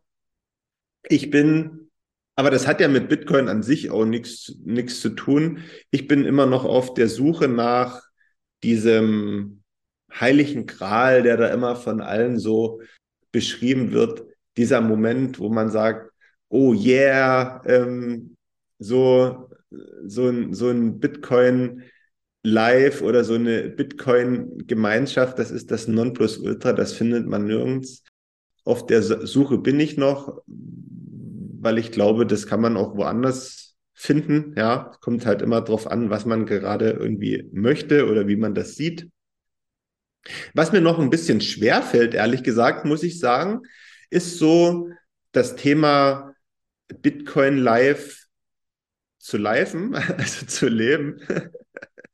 ich bin, aber das hat ja mit Bitcoin an sich auch nichts zu tun. Ich bin immer noch auf der Suche nach diesem heiligen Gral, der da immer von allen so beschrieben wird, dieser Moment, wo man sagt, oh yeah, ähm, so, so ein, so ein Bitcoin Live oder so eine Bitcoin-Gemeinschaft, das ist das Nonplusultra, das findet man nirgends. Auf der Suche bin ich noch, weil ich glaube, das kann man auch woanders finden. Ja, kommt halt immer drauf an, was man gerade irgendwie möchte oder wie man das sieht. Was mir noch ein bisschen schwer fällt, ehrlich gesagt, muss ich sagen, ist so das Thema Bitcoin live zu liven, also zu leben,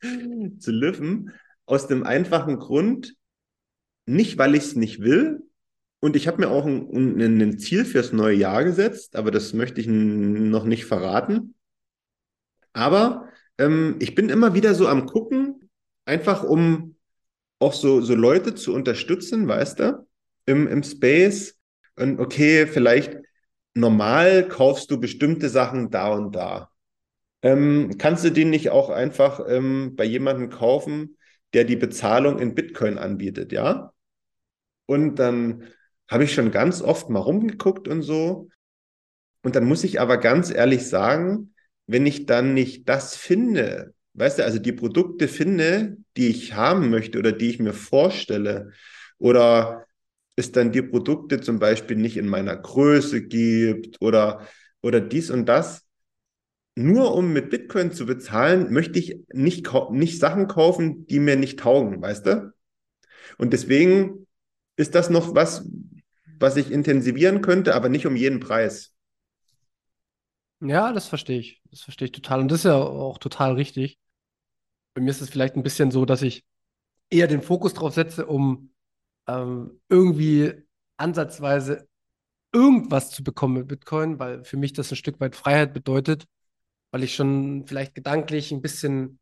zu liven, aus dem einfachen Grund, nicht weil ich es nicht will, und ich habe mir auch ein, ein, ein, Ziel fürs neue Jahr gesetzt, aber das möchte ich noch nicht verraten. Aber ähm, ich bin immer wieder so am Gucken, einfach um auch so, so Leute zu unterstützen, weißt du, im, im Space. Und okay, vielleicht normal kaufst du bestimmte Sachen da und da. Ähm, kannst du den nicht auch einfach ähm, bei jemandem kaufen, der die Bezahlung in Bitcoin anbietet, ja? Und dann habe ich schon ganz oft mal rumgeguckt und so. Und dann muss ich aber ganz ehrlich sagen, wenn ich dann nicht das finde, weißt du, also die Produkte finde, die ich haben möchte oder die ich mir vorstelle, oder es dann die Produkte zum Beispiel nicht in meiner Größe gibt oder, oder dies und das. Nur um mit Bitcoin zu bezahlen, möchte ich nicht, nicht Sachen kaufen, die mir nicht taugen, weißt du? Und deswegen ist das noch was, was ich intensivieren könnte, aber nicht um jeden Preis. Ja, das verstehe ich. Das verstehe ich total. Und das ist ja auch total richtig. Bei mir ist es vielleicht ein bisschen so, dass ich eher den Fokus drauf setze, um ähm, irgendwie ansatzweise irgendwas zu bekommen mit Bitcoin, weil für mich das ein Stück weit Freiheit bedeutet, weil ich schon vielleicht gedanklich ein bisschen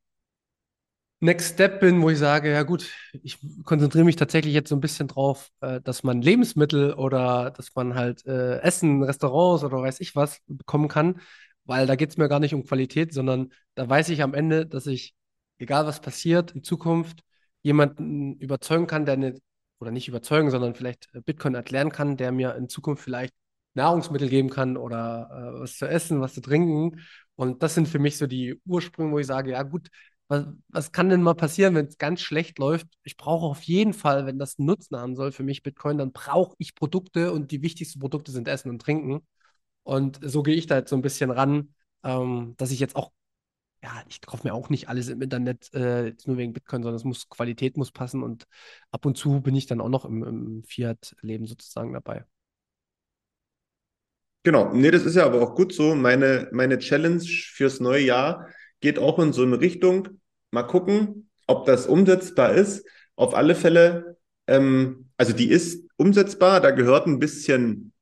Next Step bin, wo ich sage, ja gut, ich konzentriere mich tatsächlich jetzt so ein bisschen drauf, äh, dass man Lebensmittel oder dass man halt äh, Essen, Restaurants oder weiß ich was bekommen kann, weil da geht es mir gar nicht um Qualität, sondern da weiß ich am Ende, dass ich egal was passiert in Zukunft, jemanden überzeugen kann, der eine, oder nicht überzeugen, sondern vielleicht Bitcoin erklären kann, der mir in Zukunft vielleicht Nahrungsmittel geben kann oder äh, was zu essen, was zu trinken. Und das sind für mich so die Ursprünge, wo ich sage, ja gut, was, was kann denn mal passieren, wenn es ganz schlecht läuft? Ich brauche auf jeden Fall, wenn das einen Nutzen haben soll für mich Bitcoin, dann brauche ich Produkte und die wichtigsten Produkte sind Essen und Trinken. Und so gehe ich da jetzt so ein bisschen ran, ähm, dass ich jetzt auch ja, ich kaufe mir auch nicht alles im Internet äh, nur wegen Bitcoin, sondern es muss, Qualität muss passen und ab und zu bin ich dann auch noch im, im Fiat-Leben sozusagen dabei. Genau, nee, das ist ja aber auch gut so. Meine, meine Challenge fürs neue Jahr geht auch in so eine Richtung. Mal gucken, ob das umsetzbar ist. Auf alle Fälle, ähm, also die ist umsetzbar, da gehört ein bisschen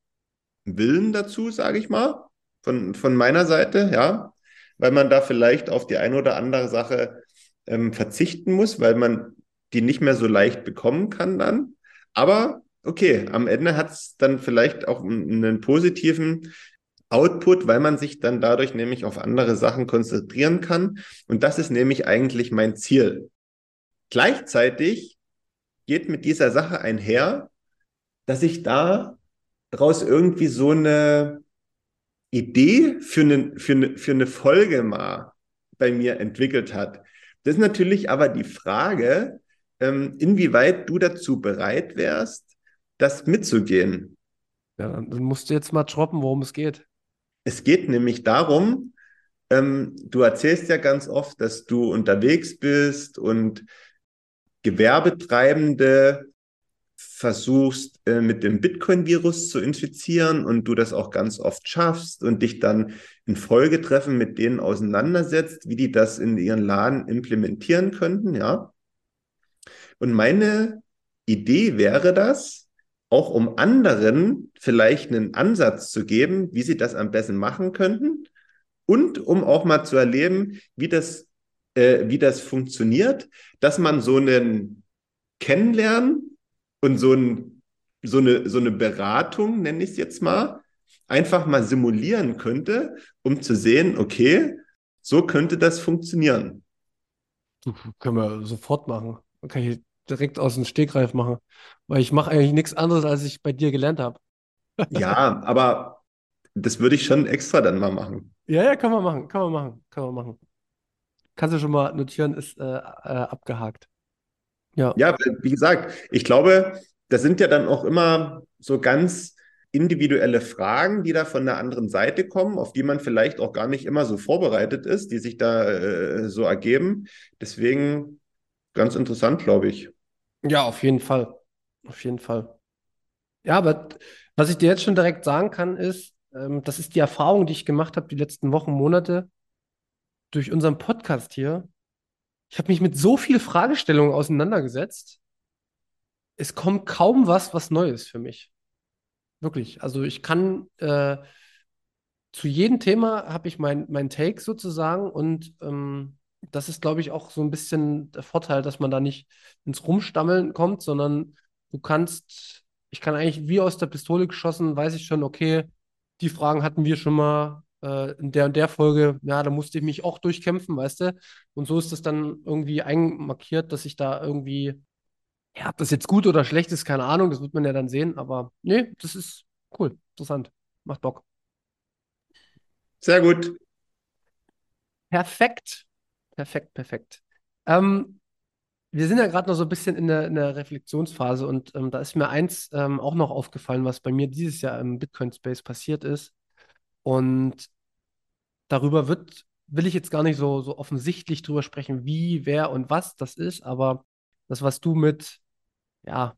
Willen dazu, sage ich mal, von, von meiner Seite, ja, weil man da vielleicht auf die eine oder andere Sache ähm, verzichten muss, weil man die nicht mehr so leicht bekommen kann dann. Aber okay, am Ende hat es dann vielleicht auch einen positiven Output, weil man sich dann dadurch nämlich auf andere Sachen konzentrieren kann. Und das ist nämlich eigentlich mein Ziel. Gleichzeitig geht mit dieser Sache einher, dass ich da daraus irgendwie so eine Idee für eine, für eine, für eine Folge mal bei mir entwickelt hat. Das ist natürlich aber die Frage, ähm, inwieweit du dazu bereit wärst, das mitzugehen. Ja, dann musst du jetzt mal droppen, worum es geht. Es geht nämlich darum, ähm, du erzählst ja ganz oft, dass du unterwegs bist und Gewerbetreibende versuchst, äh, mit dem Bitcoin-Virus zu infizieren und du das auch ganz oft schaffst und dich dann in Folgetreffen mit denen auseinandersetzt, wie die das in ihren Laden implementieren könnten, ja. Und meine Idee wäre das, auch um anderen vielleicht einen Ansatz zu geben, wie sie das am besten machen könnten und um auch mal zu erleben, wie das, äh, wie das funktioniert, dass man so einen Kennenlernen und so, ein, so, eine, so eine Beratung, nenne ich es jetzt mal, einfach mal simulieren könnte, um zu sehen, okay, so könnte das funktionieren. Können wir sofort machen. Kann ich direkt aus dem Stegreif machen. Weil ich mache eigentlich nichts anderes, als ich bei dir gelernt habe. ja, aber das würde ich schon extra dann mal machen. Ja, ja, kann man machen, kann man machen, kann man machen. Kannst du schon mal notieren, ist äh, äh, abgehakt. Ja. Ja, wie gesagt, ich glaube, das sind ja dann auch immer so ganz individuelle Fragen, die da von der anderen Seite kommen, auf die man vielleicht auch gar nicht immer so vorbereitet ist, die sich da äh, so ergeben. Deswegen ganz interessant, glaube ich. Ja, auf jeden Fall. Auf jeden Fall. Ja, aber was ich dir jetzt schon direkt sagen kann, ist, ähm, das ist die Erfahrung, die ich gemacht habe die letzten Wochen, Monate durch unseren Podcast hier. Ich habe mich mit so vielen Fragestellungen auseinandergesetzt. Es kommt kaum was, was Neues für mich. Wirklich. Also ich kann äh, zu jedem Thema habe ich mein, mein Take sozusagen und ähm, das ist, glaube ich, auch so ein bisschen der Vorteil, dass man da nicht ins Rumstammeln kommt, sondern du kannst, ich kann eigentlich wie aus der Pistole geschossen, weiß ich schon, okay, die Fragen hatten wir schon mal äh, in der und der Folge, ja, da musste ich mich auch durchkämpfen, weißt du? Und so ist das dann irgendwie einmarkiert, dass ich da irgendwie, ja, ob das jetzt gut oder schlecht ist, keine Ahnung, das wird man ja dann sehen, aber nee, das ist cool, interessant, macht Bock. Sehr gut. Perfekt. Perfekt, perfekt. Ähm, wir sind ja gerade noch so ein bisschen in der, in der Reflexionsphase und ähm, da ist mir eins ähm, auch noch aufgefallen, was bei mir dieses Jahr im Bitcoin-Space passiert ist. Und darüber wird, will ich jetzt gar nicht so, so offensichtlich drüber sprechen, wie, wer und was das ist, aber das, was du mit, ja,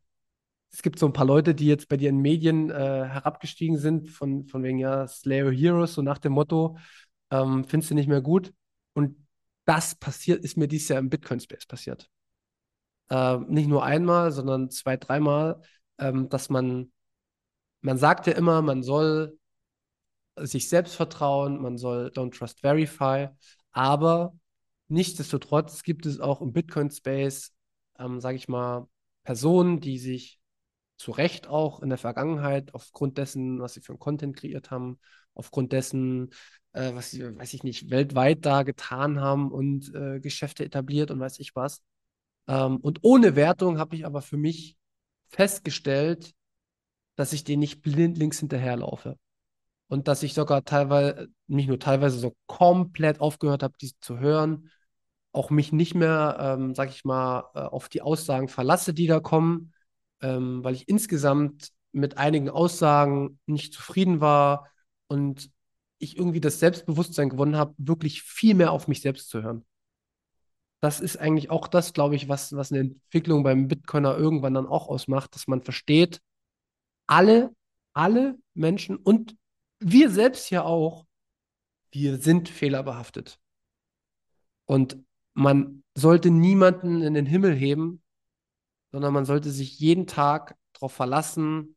es gibt so ein paar Leute, die jetzt bei dir in Medien äh, herabgestiegen sind, von, von wegen, ja, Slayer Heroes, so nach dem Motto, ähm, findest du nicht mehr gut. Und das passiert, ist mir dieses Jahr im Bitcoin-Space passiert. Äh, nicht nur einmal, sondern zwei, dreimal, ähm, dass man, man sagt ja immer, man soll sich selbst vertrauen, man soll Don't Trust Verify, aber nichtsdestotrotz gibt es auch im Bitcoin-Space, ähm, sage ich mal, Personen, die sich zu Recht auch in der Vergangenheit aufgrund dessen, was sie für einen Content kreiert haben, aufgrund dessen, äh, was sie, weiß ich nicht, weltweit da getan haben und äh, Geschäfte etabliert und weiß ich was. Ähm, und ohne Wertung habe ich aber für mich festgestellt, dass ich denen nicht blindlings hinterherlaufe. Und dass ich sogar teilweise, nicht nur teilweise, so komplett aufgehört habe, diese zu hören, auch mich nicht mehr, ähm, sag ich mal, äh, auf die Aussagen verlasse, die da kommen, ähm, weil ich insgesamt mit einigen Aussagen nicht zufrieden war und ich irgendwie das Selbstbewusstsein gewonnen habe, wirklich viel mehr auf mich selbst zu hören. Das ist eigentlich auch das, glaube ich, was, was eine Entwicklung beim Bitcoiner irgendwann dann auch ausmacht, dass man versteht, alle, alle Menschen und wir selbst ja auch, wir sind fehlerbehaftet. Und man sollte niemanden in den Himmel heben, sondern man sollte sich jeden Tag darauf verlassen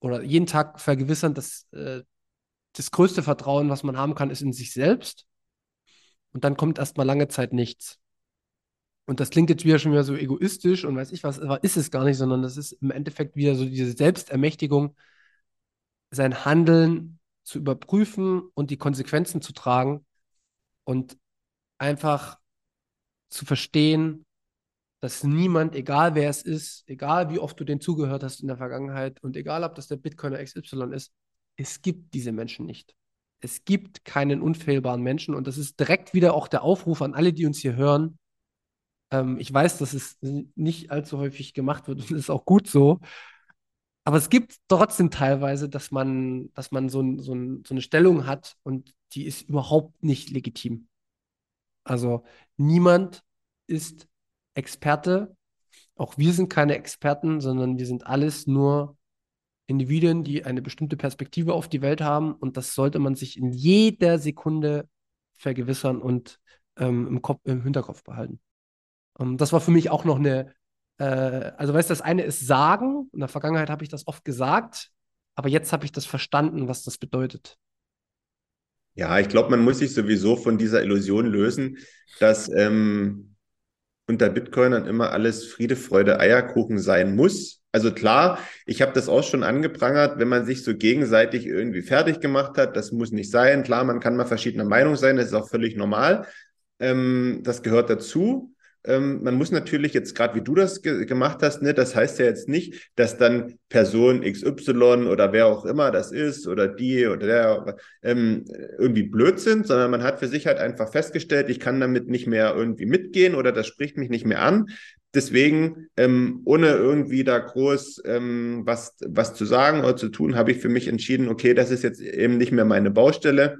oder jeden Tag vergewissern, dass äh, das größte Vertrauen, was man haben kann, ist in sich selbst. Und dann kommt erstmal lange Zeit nichts. Und das klingt jetzt wieder schon wieder so egoistisch und weiß ich was, aber ist es gar nicht, sondern das ist im Endeffekt wieder so diese Selbstermächtigung, sein Handeln zu überprüfen und die Konsequenzen zu tragen und einfach zu verstehen, dass niemand, egal wer es ist, egal wie oft du den zugehört hast in der Vergangenheit und egal ob das der Bitcoiner XY ist, es gibt diese Menschen nicht. Es gibt keinen unfehlbaren Menschen und das ist direkt wieder auch der Aufruf an alle, die uns hier hören. Ähm, ich weiß, dass es nicht allzu häufig gemacht wird und ist auch gut so. Aber es gibt trotzdem teilweise, dass man, dass man so, so, so eine Stellung hat und die ist überhaupt nicht legitim. Also niemand ist Experte. Auch wir sind keine Experten, sondern wir sind alles nur Individuen, die eine bestimmte Perspektive auf die Welt haben. Und das sollte man sich in jeder Sekunde vergewissern und ähm, im, Kopf, im Hinterkopf behalten. Um, ähm, das war für mich auch noch eine äh, also weißt du, das eine ist sagen. In der Vergangenheit habe ich das oft gesagt, aber jetzt habe ich das verstanden, was das bedeutet. Ja, ich glaube, man muss sich sowieso von dieser Illusion lösen, dass ähm, unter Bitcoinern immer alles Friede, Freude, Eierkuchen sein muss. Also klar, ich habe das auch schon angeprangert, wenn man sich so gegenseitig irgendwie fertig gemacht hat. Das muss nicht sein. Klar, man kann mal verschiedener Meinung sein, das ist auch völlig normal. Ähm, das gehört dazu. Ähm, man muss natürlich jetzt gerade, wie du das ge gemacht hast, ne, das heißt ja jetzt nicht, dass dann Person XY oder wer auch immer das ist oder die oder der ähm, irgendwie blöd sind, sondern man hat für sich halt einfach festgestellt, ich kann damit nicht mehr irgendwie mitgehen oder das spricht mich nicht mehr an. Deswegen, ähm, ohne irgendwie da groß ähm, was, was zu sagen oder zu tun, habe ich für mich entschieden, okay, das ist jetzt eben nicht mehr meine Baustelle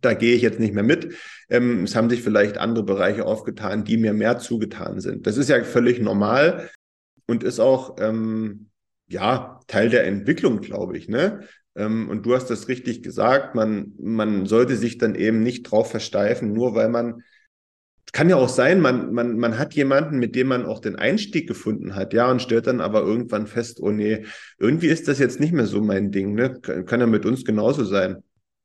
da gehe ich jetzt nicht mehr mit. Ähm, es haben sich vielleicht andere Bereiche aufgetan, die mir mehr zugetan sind. Das ist ja völlig normal und ist auch ähm, ja Teil der Entwicklung, glaube ich. Ne? Ähm, und du hast das richtig gesagt. Man man sollte sich dann eben nicht drauf versteifen, nur weil man kann ja auch sein, man, man, man hat jemanden, mit dem man auch den Einstieg gefunden hat, ja, und stellt dann aber irgendwann fest, oh nee, irgendwie ist das jetzt nicht mehr so mein Ding, ne? Kann, kann ja mit uns genauso sein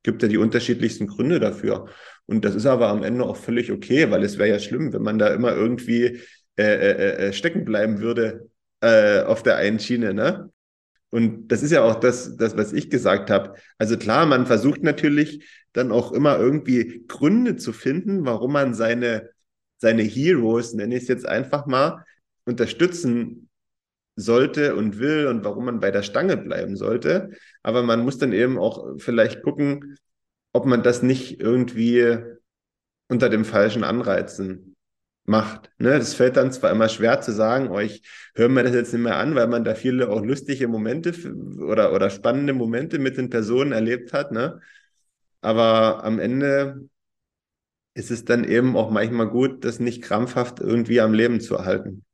gibt ja die unterschiedlichsten Gründe dafür. Und das ist aber am Ende auch völlig okay, weil es wäre ja schlimm, wenn man da immer irgendwie äh, äh, äh, stecken bleiben würde äh, auf der einen Schiene, ne? Und das ist ja auch das, das, was ich gesagt habe. Also klar, man versucht natürlich dann auch immer irgendwie Gründe zu finden, warum man seine, seine Heroes, nenne ich es jetzt einfach mal, unterstützen sollte und will und warum man bei der Stange bleiben sollte. Aber man muss dann eben auch vielleicht gucken, ob man das nicht irgendwie unter dem falschen Anreizen macht. Ne? Das fällt dann zwar immer schwer zu sagen, oh, ich höre mir das jetzt nicht mehr an, weil man da viele auch lustige Momente oder, oder spannende Momente mit den Personen erlebt hat. Ne? Aber am Ende ist es dann eben auch manchmal gut, das nicht krampfhaft irgendwie am Leben zu erhalten.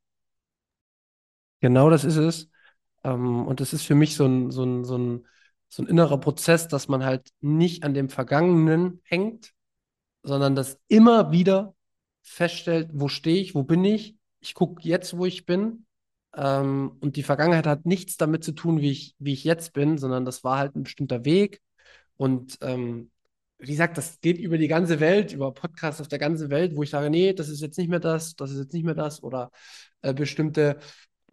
Genau das ist es. Ähm, und das ist für mich so ein, so ein, so ein, so ein innerer Prozess, dass man halt nicht an dem Vergangenen hängt, sondern das immer wieder feststellt, wo stehe ich, wo bin ich. Ich gucke jetzt, wo ich bin. Ähm, und die Vergangenheit hat nichts damit zu tun, wie ich, wie ich jetzt bin, sondern das war halt ein bestimmter Weg. Und ähm, wie gesagt, das geht über die ganze Welt, über Podcasts auf der ganzen Welt, wo ich sage, nee, das ist jetzt nicht mehr das, das ist jetzt nicht mehr das oder äh, bestimmte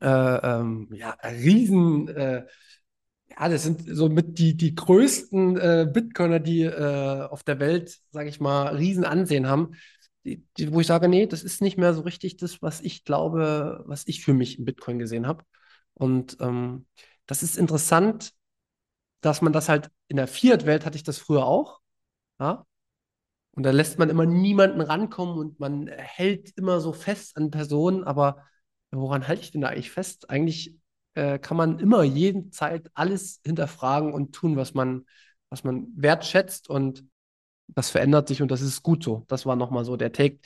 äh, ähm, ja, riesen, äh, ja, das sind so mit die, die größten äh, Bitcoiner, die äh, auf der Welt, sage ich mal, riesen Ansehen haben, die, die, wo ich sage, nee, das ist nicht mehr so richtig das, was ich glaube, was ich für mich in Bitcoin gesehen habe. Und ähm, das ist interessant, dass man das halt in der Fiat-Welt hatte ich das früher auch. Ja? Und da lässt man immer niemanden rankommen und man hält immer so fest an Personen, aber woran halte ich denn da eigentlich fest? Eigentlich äh, kann man immer jeden Zeit alles hinterfragen und tun, was man, was man wertschätzt und das verändert sich und das ist gut so. Das war nochmal so der Take,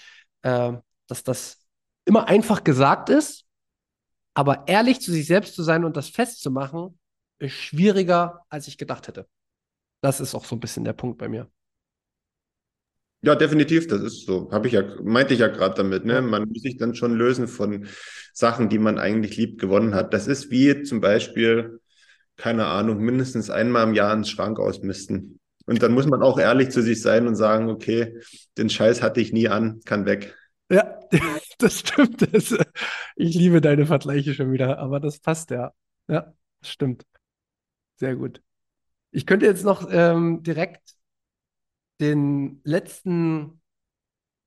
äh, dass das immer einfach gesagt ist, aber ehrlich zu sich selbst zu sein und das festzumachen, ist schwieriger, als ich gedacht hätte. Das ist auch so ein bisschen der Punkt bei mir. Ja, definitiv, das ist so. Habe ich ja, meinte ich ja gerade damit, ne? Man muss sich dann schon lösen von Sachen, die man eigentlich lieb gewonnen hat. Das ist wie zum Beispiel, keine Ahnung, mindestens einmal im Jahr einen Schrank ausmisten. Und dann muss man auch ehrlich zu sich sein und sagen, okay, den Scheiß hatte ich nie an, kann weg. Ja, das stimmt. Das, ich liebe deine Vergleiche schon wieder, aber das passt ja. Ja, das stimmt. Sehr gut. Ich könnte jetzt noch ähm, direkt den letzten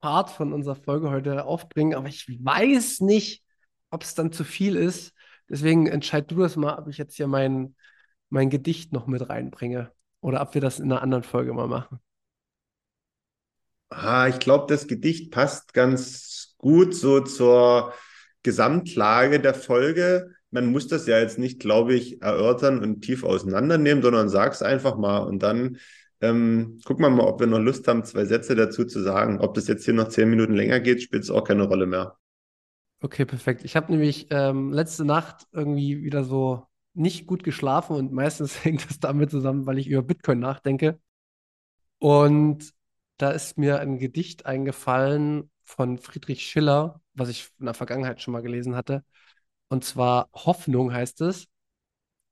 Part von unserer Folge heute aufbringen, aber ich weiß nicht, ob es dann zu viel ist. Deswegen entscheid du das mal, ob ich jetzt hier mein, mein Gedicht noch mit reinbringe oder ob wir das in einer anderen Folge mal machen. Ah, ich glaube, das Gedicht passt ganz gut so zur Gesamtlage der Folge. Man muss das ja jetzt nicht, glaube ich, erörtern und tief auseinandernehmen, sondern sag's einfach mal und dann ähm, gucken wir mal, ob wir noch Lust haben, zwei Sätze dazu zu sagen. Ob das jetzt hier noch zehn Minuten länger geht, spielt es auch keine Rolle mehr. Okay, perfekt. Ich habe nämlich ähm, letzte Nacht irgendwie wieder so nicht gut geschlafen und meistens hängt es damit zusammen, weil ich über Bitcoin nachdenke. Und da ist mir ein Gedicht eingefallen von Friedrich Schiller, was ich in der Vergangenheit schon mal gelesen hatte. Und zwar Hoffnung heißt es.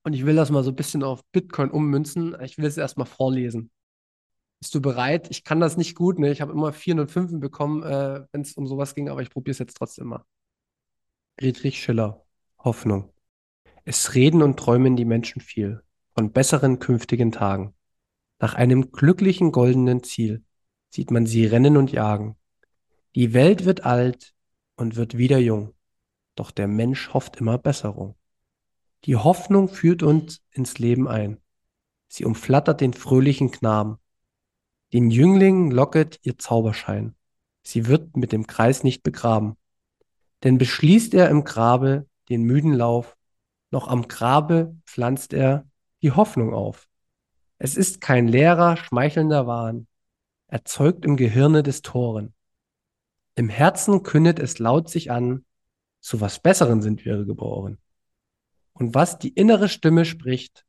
Und ich will das mal so ein bisschen auf Bitcoin ummünzen. Ich will es erstmal vorlesen. Bist du bereit? Ich kann das nicht gut, ne? Ich habe immer Vieren und Fünfen bekommen, äh, wenn es um sowas ging, aber ich probiere es jetzt trotzdem mal. Friedrich Schiller, Hoffnung. Es reden und träumen die Menschen viel von besseren künftigen Tagen. Nach einem glücklichen goldenen Ziel sieht man sie rennen und jagen. Die Welt wird alt und wird wieder jung, doch der Mensch hofft immer Besserung. Die Hoffnung führt uns ins Leben ein. Sie umflattert den fröhlichen Knaben, den Jüngling locket ihr Zauberschein. Sie wird mit dem Kreis nicht begraben. Denn beschließt er im Grabe den müden Lauf, noch am Grabe pflanzt er die Hoffnung auf. Es ist kein leerer, schmeichelnder Wahn, erzeugt im Gehirne des Toren. Im Herzen kündet es laut sich an, zu was Besseren sind wir geboren. Und was die innere Stimme spricht,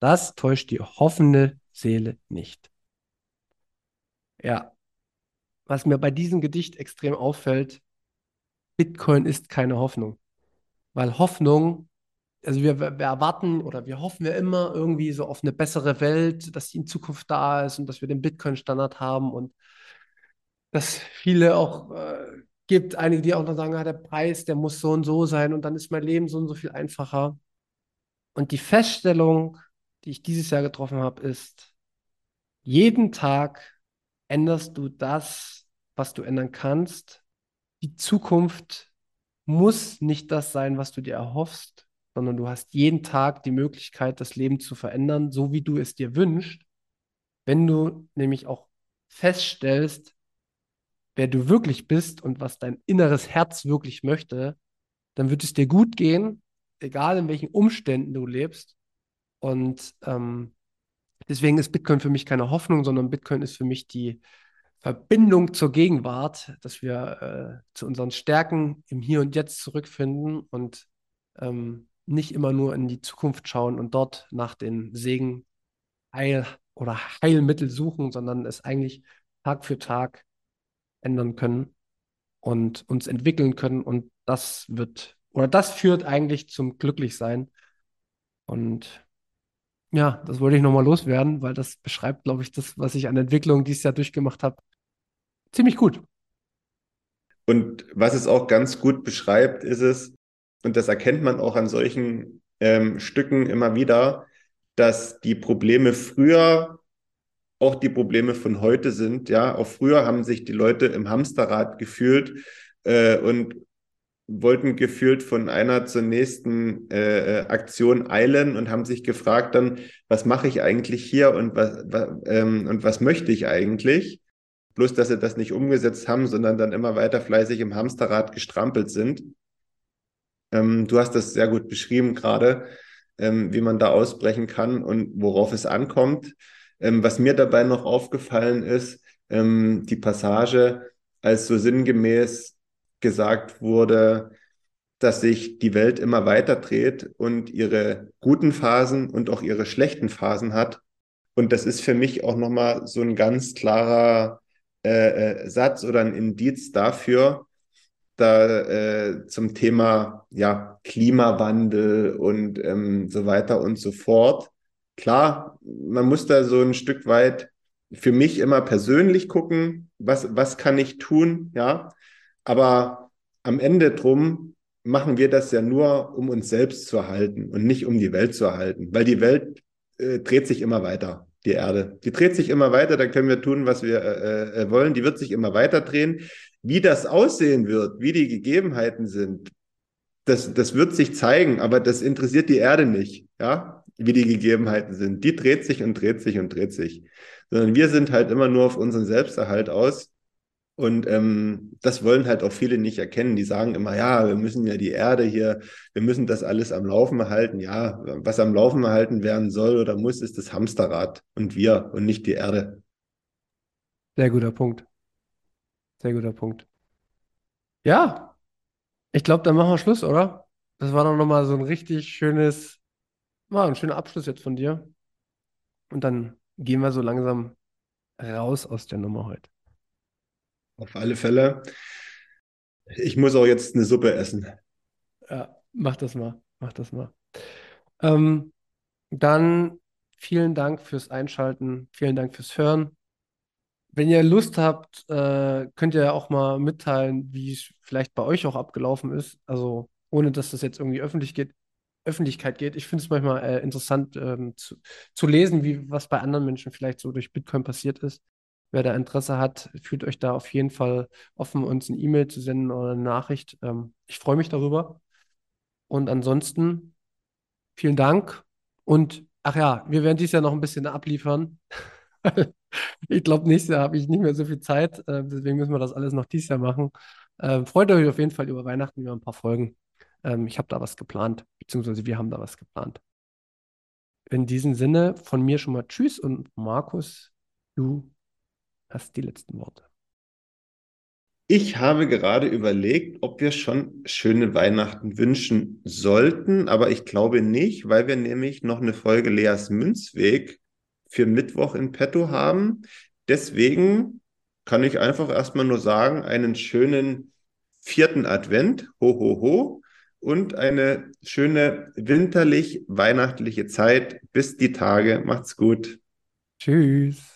das täuscht die hoffende Seele nicht. Ja, was mir bei diesem Gedicht extrem auffällt, Bitcoin ist keine Hoffnung. Weil Hoffnung, also wir, wir erwarten oder wir hoffen ja immer irgendwie so auf eine bessere Welt, dass die in Zukunft da ist und dass wir den Bitcoin-Standard haben und dass viele auch äh, gibt, einige, die auch noch sagen, ah, der Preis, der muss so und so sein und dann ist mein Leben so und so viel einfacher. Und die Feststellung, die ich dieses Jahr getroffen habe, ist, jeden Tag änderst du das, was du ändern kannst. Die Zukunft muss nicht das sein, was du dir erhoffst, sondern du hast jeden Tag die Möglichkeit, das Leben zu verändern, so wie du es dir wünschst. Wenn du nämlich auch feststellst, wer du wirklich bist und was dein inneres Herz wirklich möchte, dann wird es dir gut gehen, egal in welchen Umständen du lebst. Und ähm, Deswegen ist Bitcoin für mich keine Hoffnung, sondern Bitcoin ist für mich die Verbindung zur Gegenwart, dass wir äh, zu unseren Stärken im Hier und Jetzt zurückfinden und ähm, nicht immer nur in die Zukunft schauen und dort nach den Segen Heil oder Heilmittel suchen, sondern es eigentlich Tag für Tag ändern können und uns entwickeln können. Und das wird, oder das führt eigentlich zum Glücklichsein. Und ja, das wollte ich nochmal loswerden, weil das beschreibt, glaube ich, das, was ich an Entwicklung dieses Jahr durchgemacht habe, ziemlich gut. Und was es auch ganz gut beschreibt, ist es, und das erkennt man auch an solchen ähm, Stücken immer wieder, dass die Probleme früher auch die Probleme von heute sind. Ja, auch früher haben sich die Leute im Hamsterrad gefühlt äh, und wollten gefühlt von einer zur nächsten äh, äh, Aktion eilen und haben sich gefragt dann, was mache ich eigentlich hier und was, was ähm, und was möchte ich eigentlich? Bloß, dass sie das nicht umgesetzt haben, sondern dann immer weiter fleißig im Hamsterrad gestrampelt sind. Ähm, du hast das sehr gut beschrieben gerade, ähm, wie man da ausbrechen kann und worauf es ankommt. Ähm, was mir dabei noch aufgefallen ist, ähm, die Passage, als so sinngemäß gesagt wurde, dass sich die Welt immer weiter dreht und ihre guten Phasen und auch ihre schlechten Phasen hat. Und das ist für mich auch nochmal so ein ganz klarer äh, äh, Satz oder ein Indiz dafür, da äh, zum Thema ja, Klimawandel und ähm, so weiter und so fort. Klar, man muss da so ein Stück weit für mich immer persönlich gucken, was, was kann ich tun, ja. Aber am Ende drum machen wir das ja nur, um uns selbst zu erhalten und nicht um die Welt zu erhalten, weil die Welt äh, dreht sich immer weiter, die Erde. Die dreht sich immer weiter, da können wir tun, was wir äh, äh, wollen. Die wird sich immer weiter drehen. Wie das aussehen wird, wie die Gegebenheiten sind, das, das wird sich zeigen, aber das interessiert die Erde nicht, ja, wie die Gegebenheiten sind. Die dreht sich und dreht sich und dreht sich. Sondern wir sind halt immer nur auf unseren Selbsterhalt aus und ähm, das wollen halt auch viele nicht erkennen. Die sagen immer, ja, wir müssen ja die Erde hier, wir müssen das alles am Laufen erhalten. Ja, was am Laufen erhalten werden soll oder muss, ist das Hamsterrad und wir und nicht die Erde. Sehr guter Punkt. Sehr guter Punkt. Ja, ich glaube, dann machen wir Schluss, oder? Das war doch nochmal so ein richtig schönes, war ein schöner Abschluss jetzt von dir. Und dann gehen wir so langsam raus aus der Nummer heute. Auf alle Fälle. Ich muss auch jetzt eine Suppe essen. Ja, mach das mal. Mach das mal. Ähm, dann vielen Dank fürs Einschalten. Vielen Dank fürs Hören. Wenn ihr Lust habt, äh, könnt ihr auch mal mitteilen, wie es vielleicht bei euch auch abgelaufen ist. Also ohne dass das jetzt irgendwie öffentlich geht, Öffentlichkeit geht. Ich finde es manchmal äh, interessant ähm, zu, zu lesen, wie was bei anderen Menschen vielleicht so durch Bitcoin passiert ist. Wer da Interesse hat, fühlt euch da auf jeden Fall offen, uns eine E-Mail zu senden oder eine Nachricht. Ähm, ich freue mich darüber. Und ansonsten vielen Dank. Und ach ja, wir werden dies Jahr noch ein bisschen abliefern. ich glaube, nächstes Jahr habe ich nicht mehr so viel Zeit. Äh, deswegen müssen wir das alles noch dieses Jahr machen. Ähm, freut euch auf jeden Fall über Weihnachten über ein paar Folgen. Ähm, ich habe da was geplant, beziehungsweise wir haben da was geplant. In diesem Sinne von mir schon mal Tschüss und Markus, du hast die letzten Worte. Ich habe gerade überlegt, ob wir schon schöne Weihnachten wünschen sollten, aber ich glaube nicht, weil wir nämlich noch eine Folge Leas Münzweg für Mittwoch in petto haben. Deswegen kann ich einfach erstmal nur sagen, einen schönen vierten Advent, ho, ho, ho, und eine schöne winterlich-weihnachtliche Zeit. Bis die Tage. Macht's gut. Tschüss.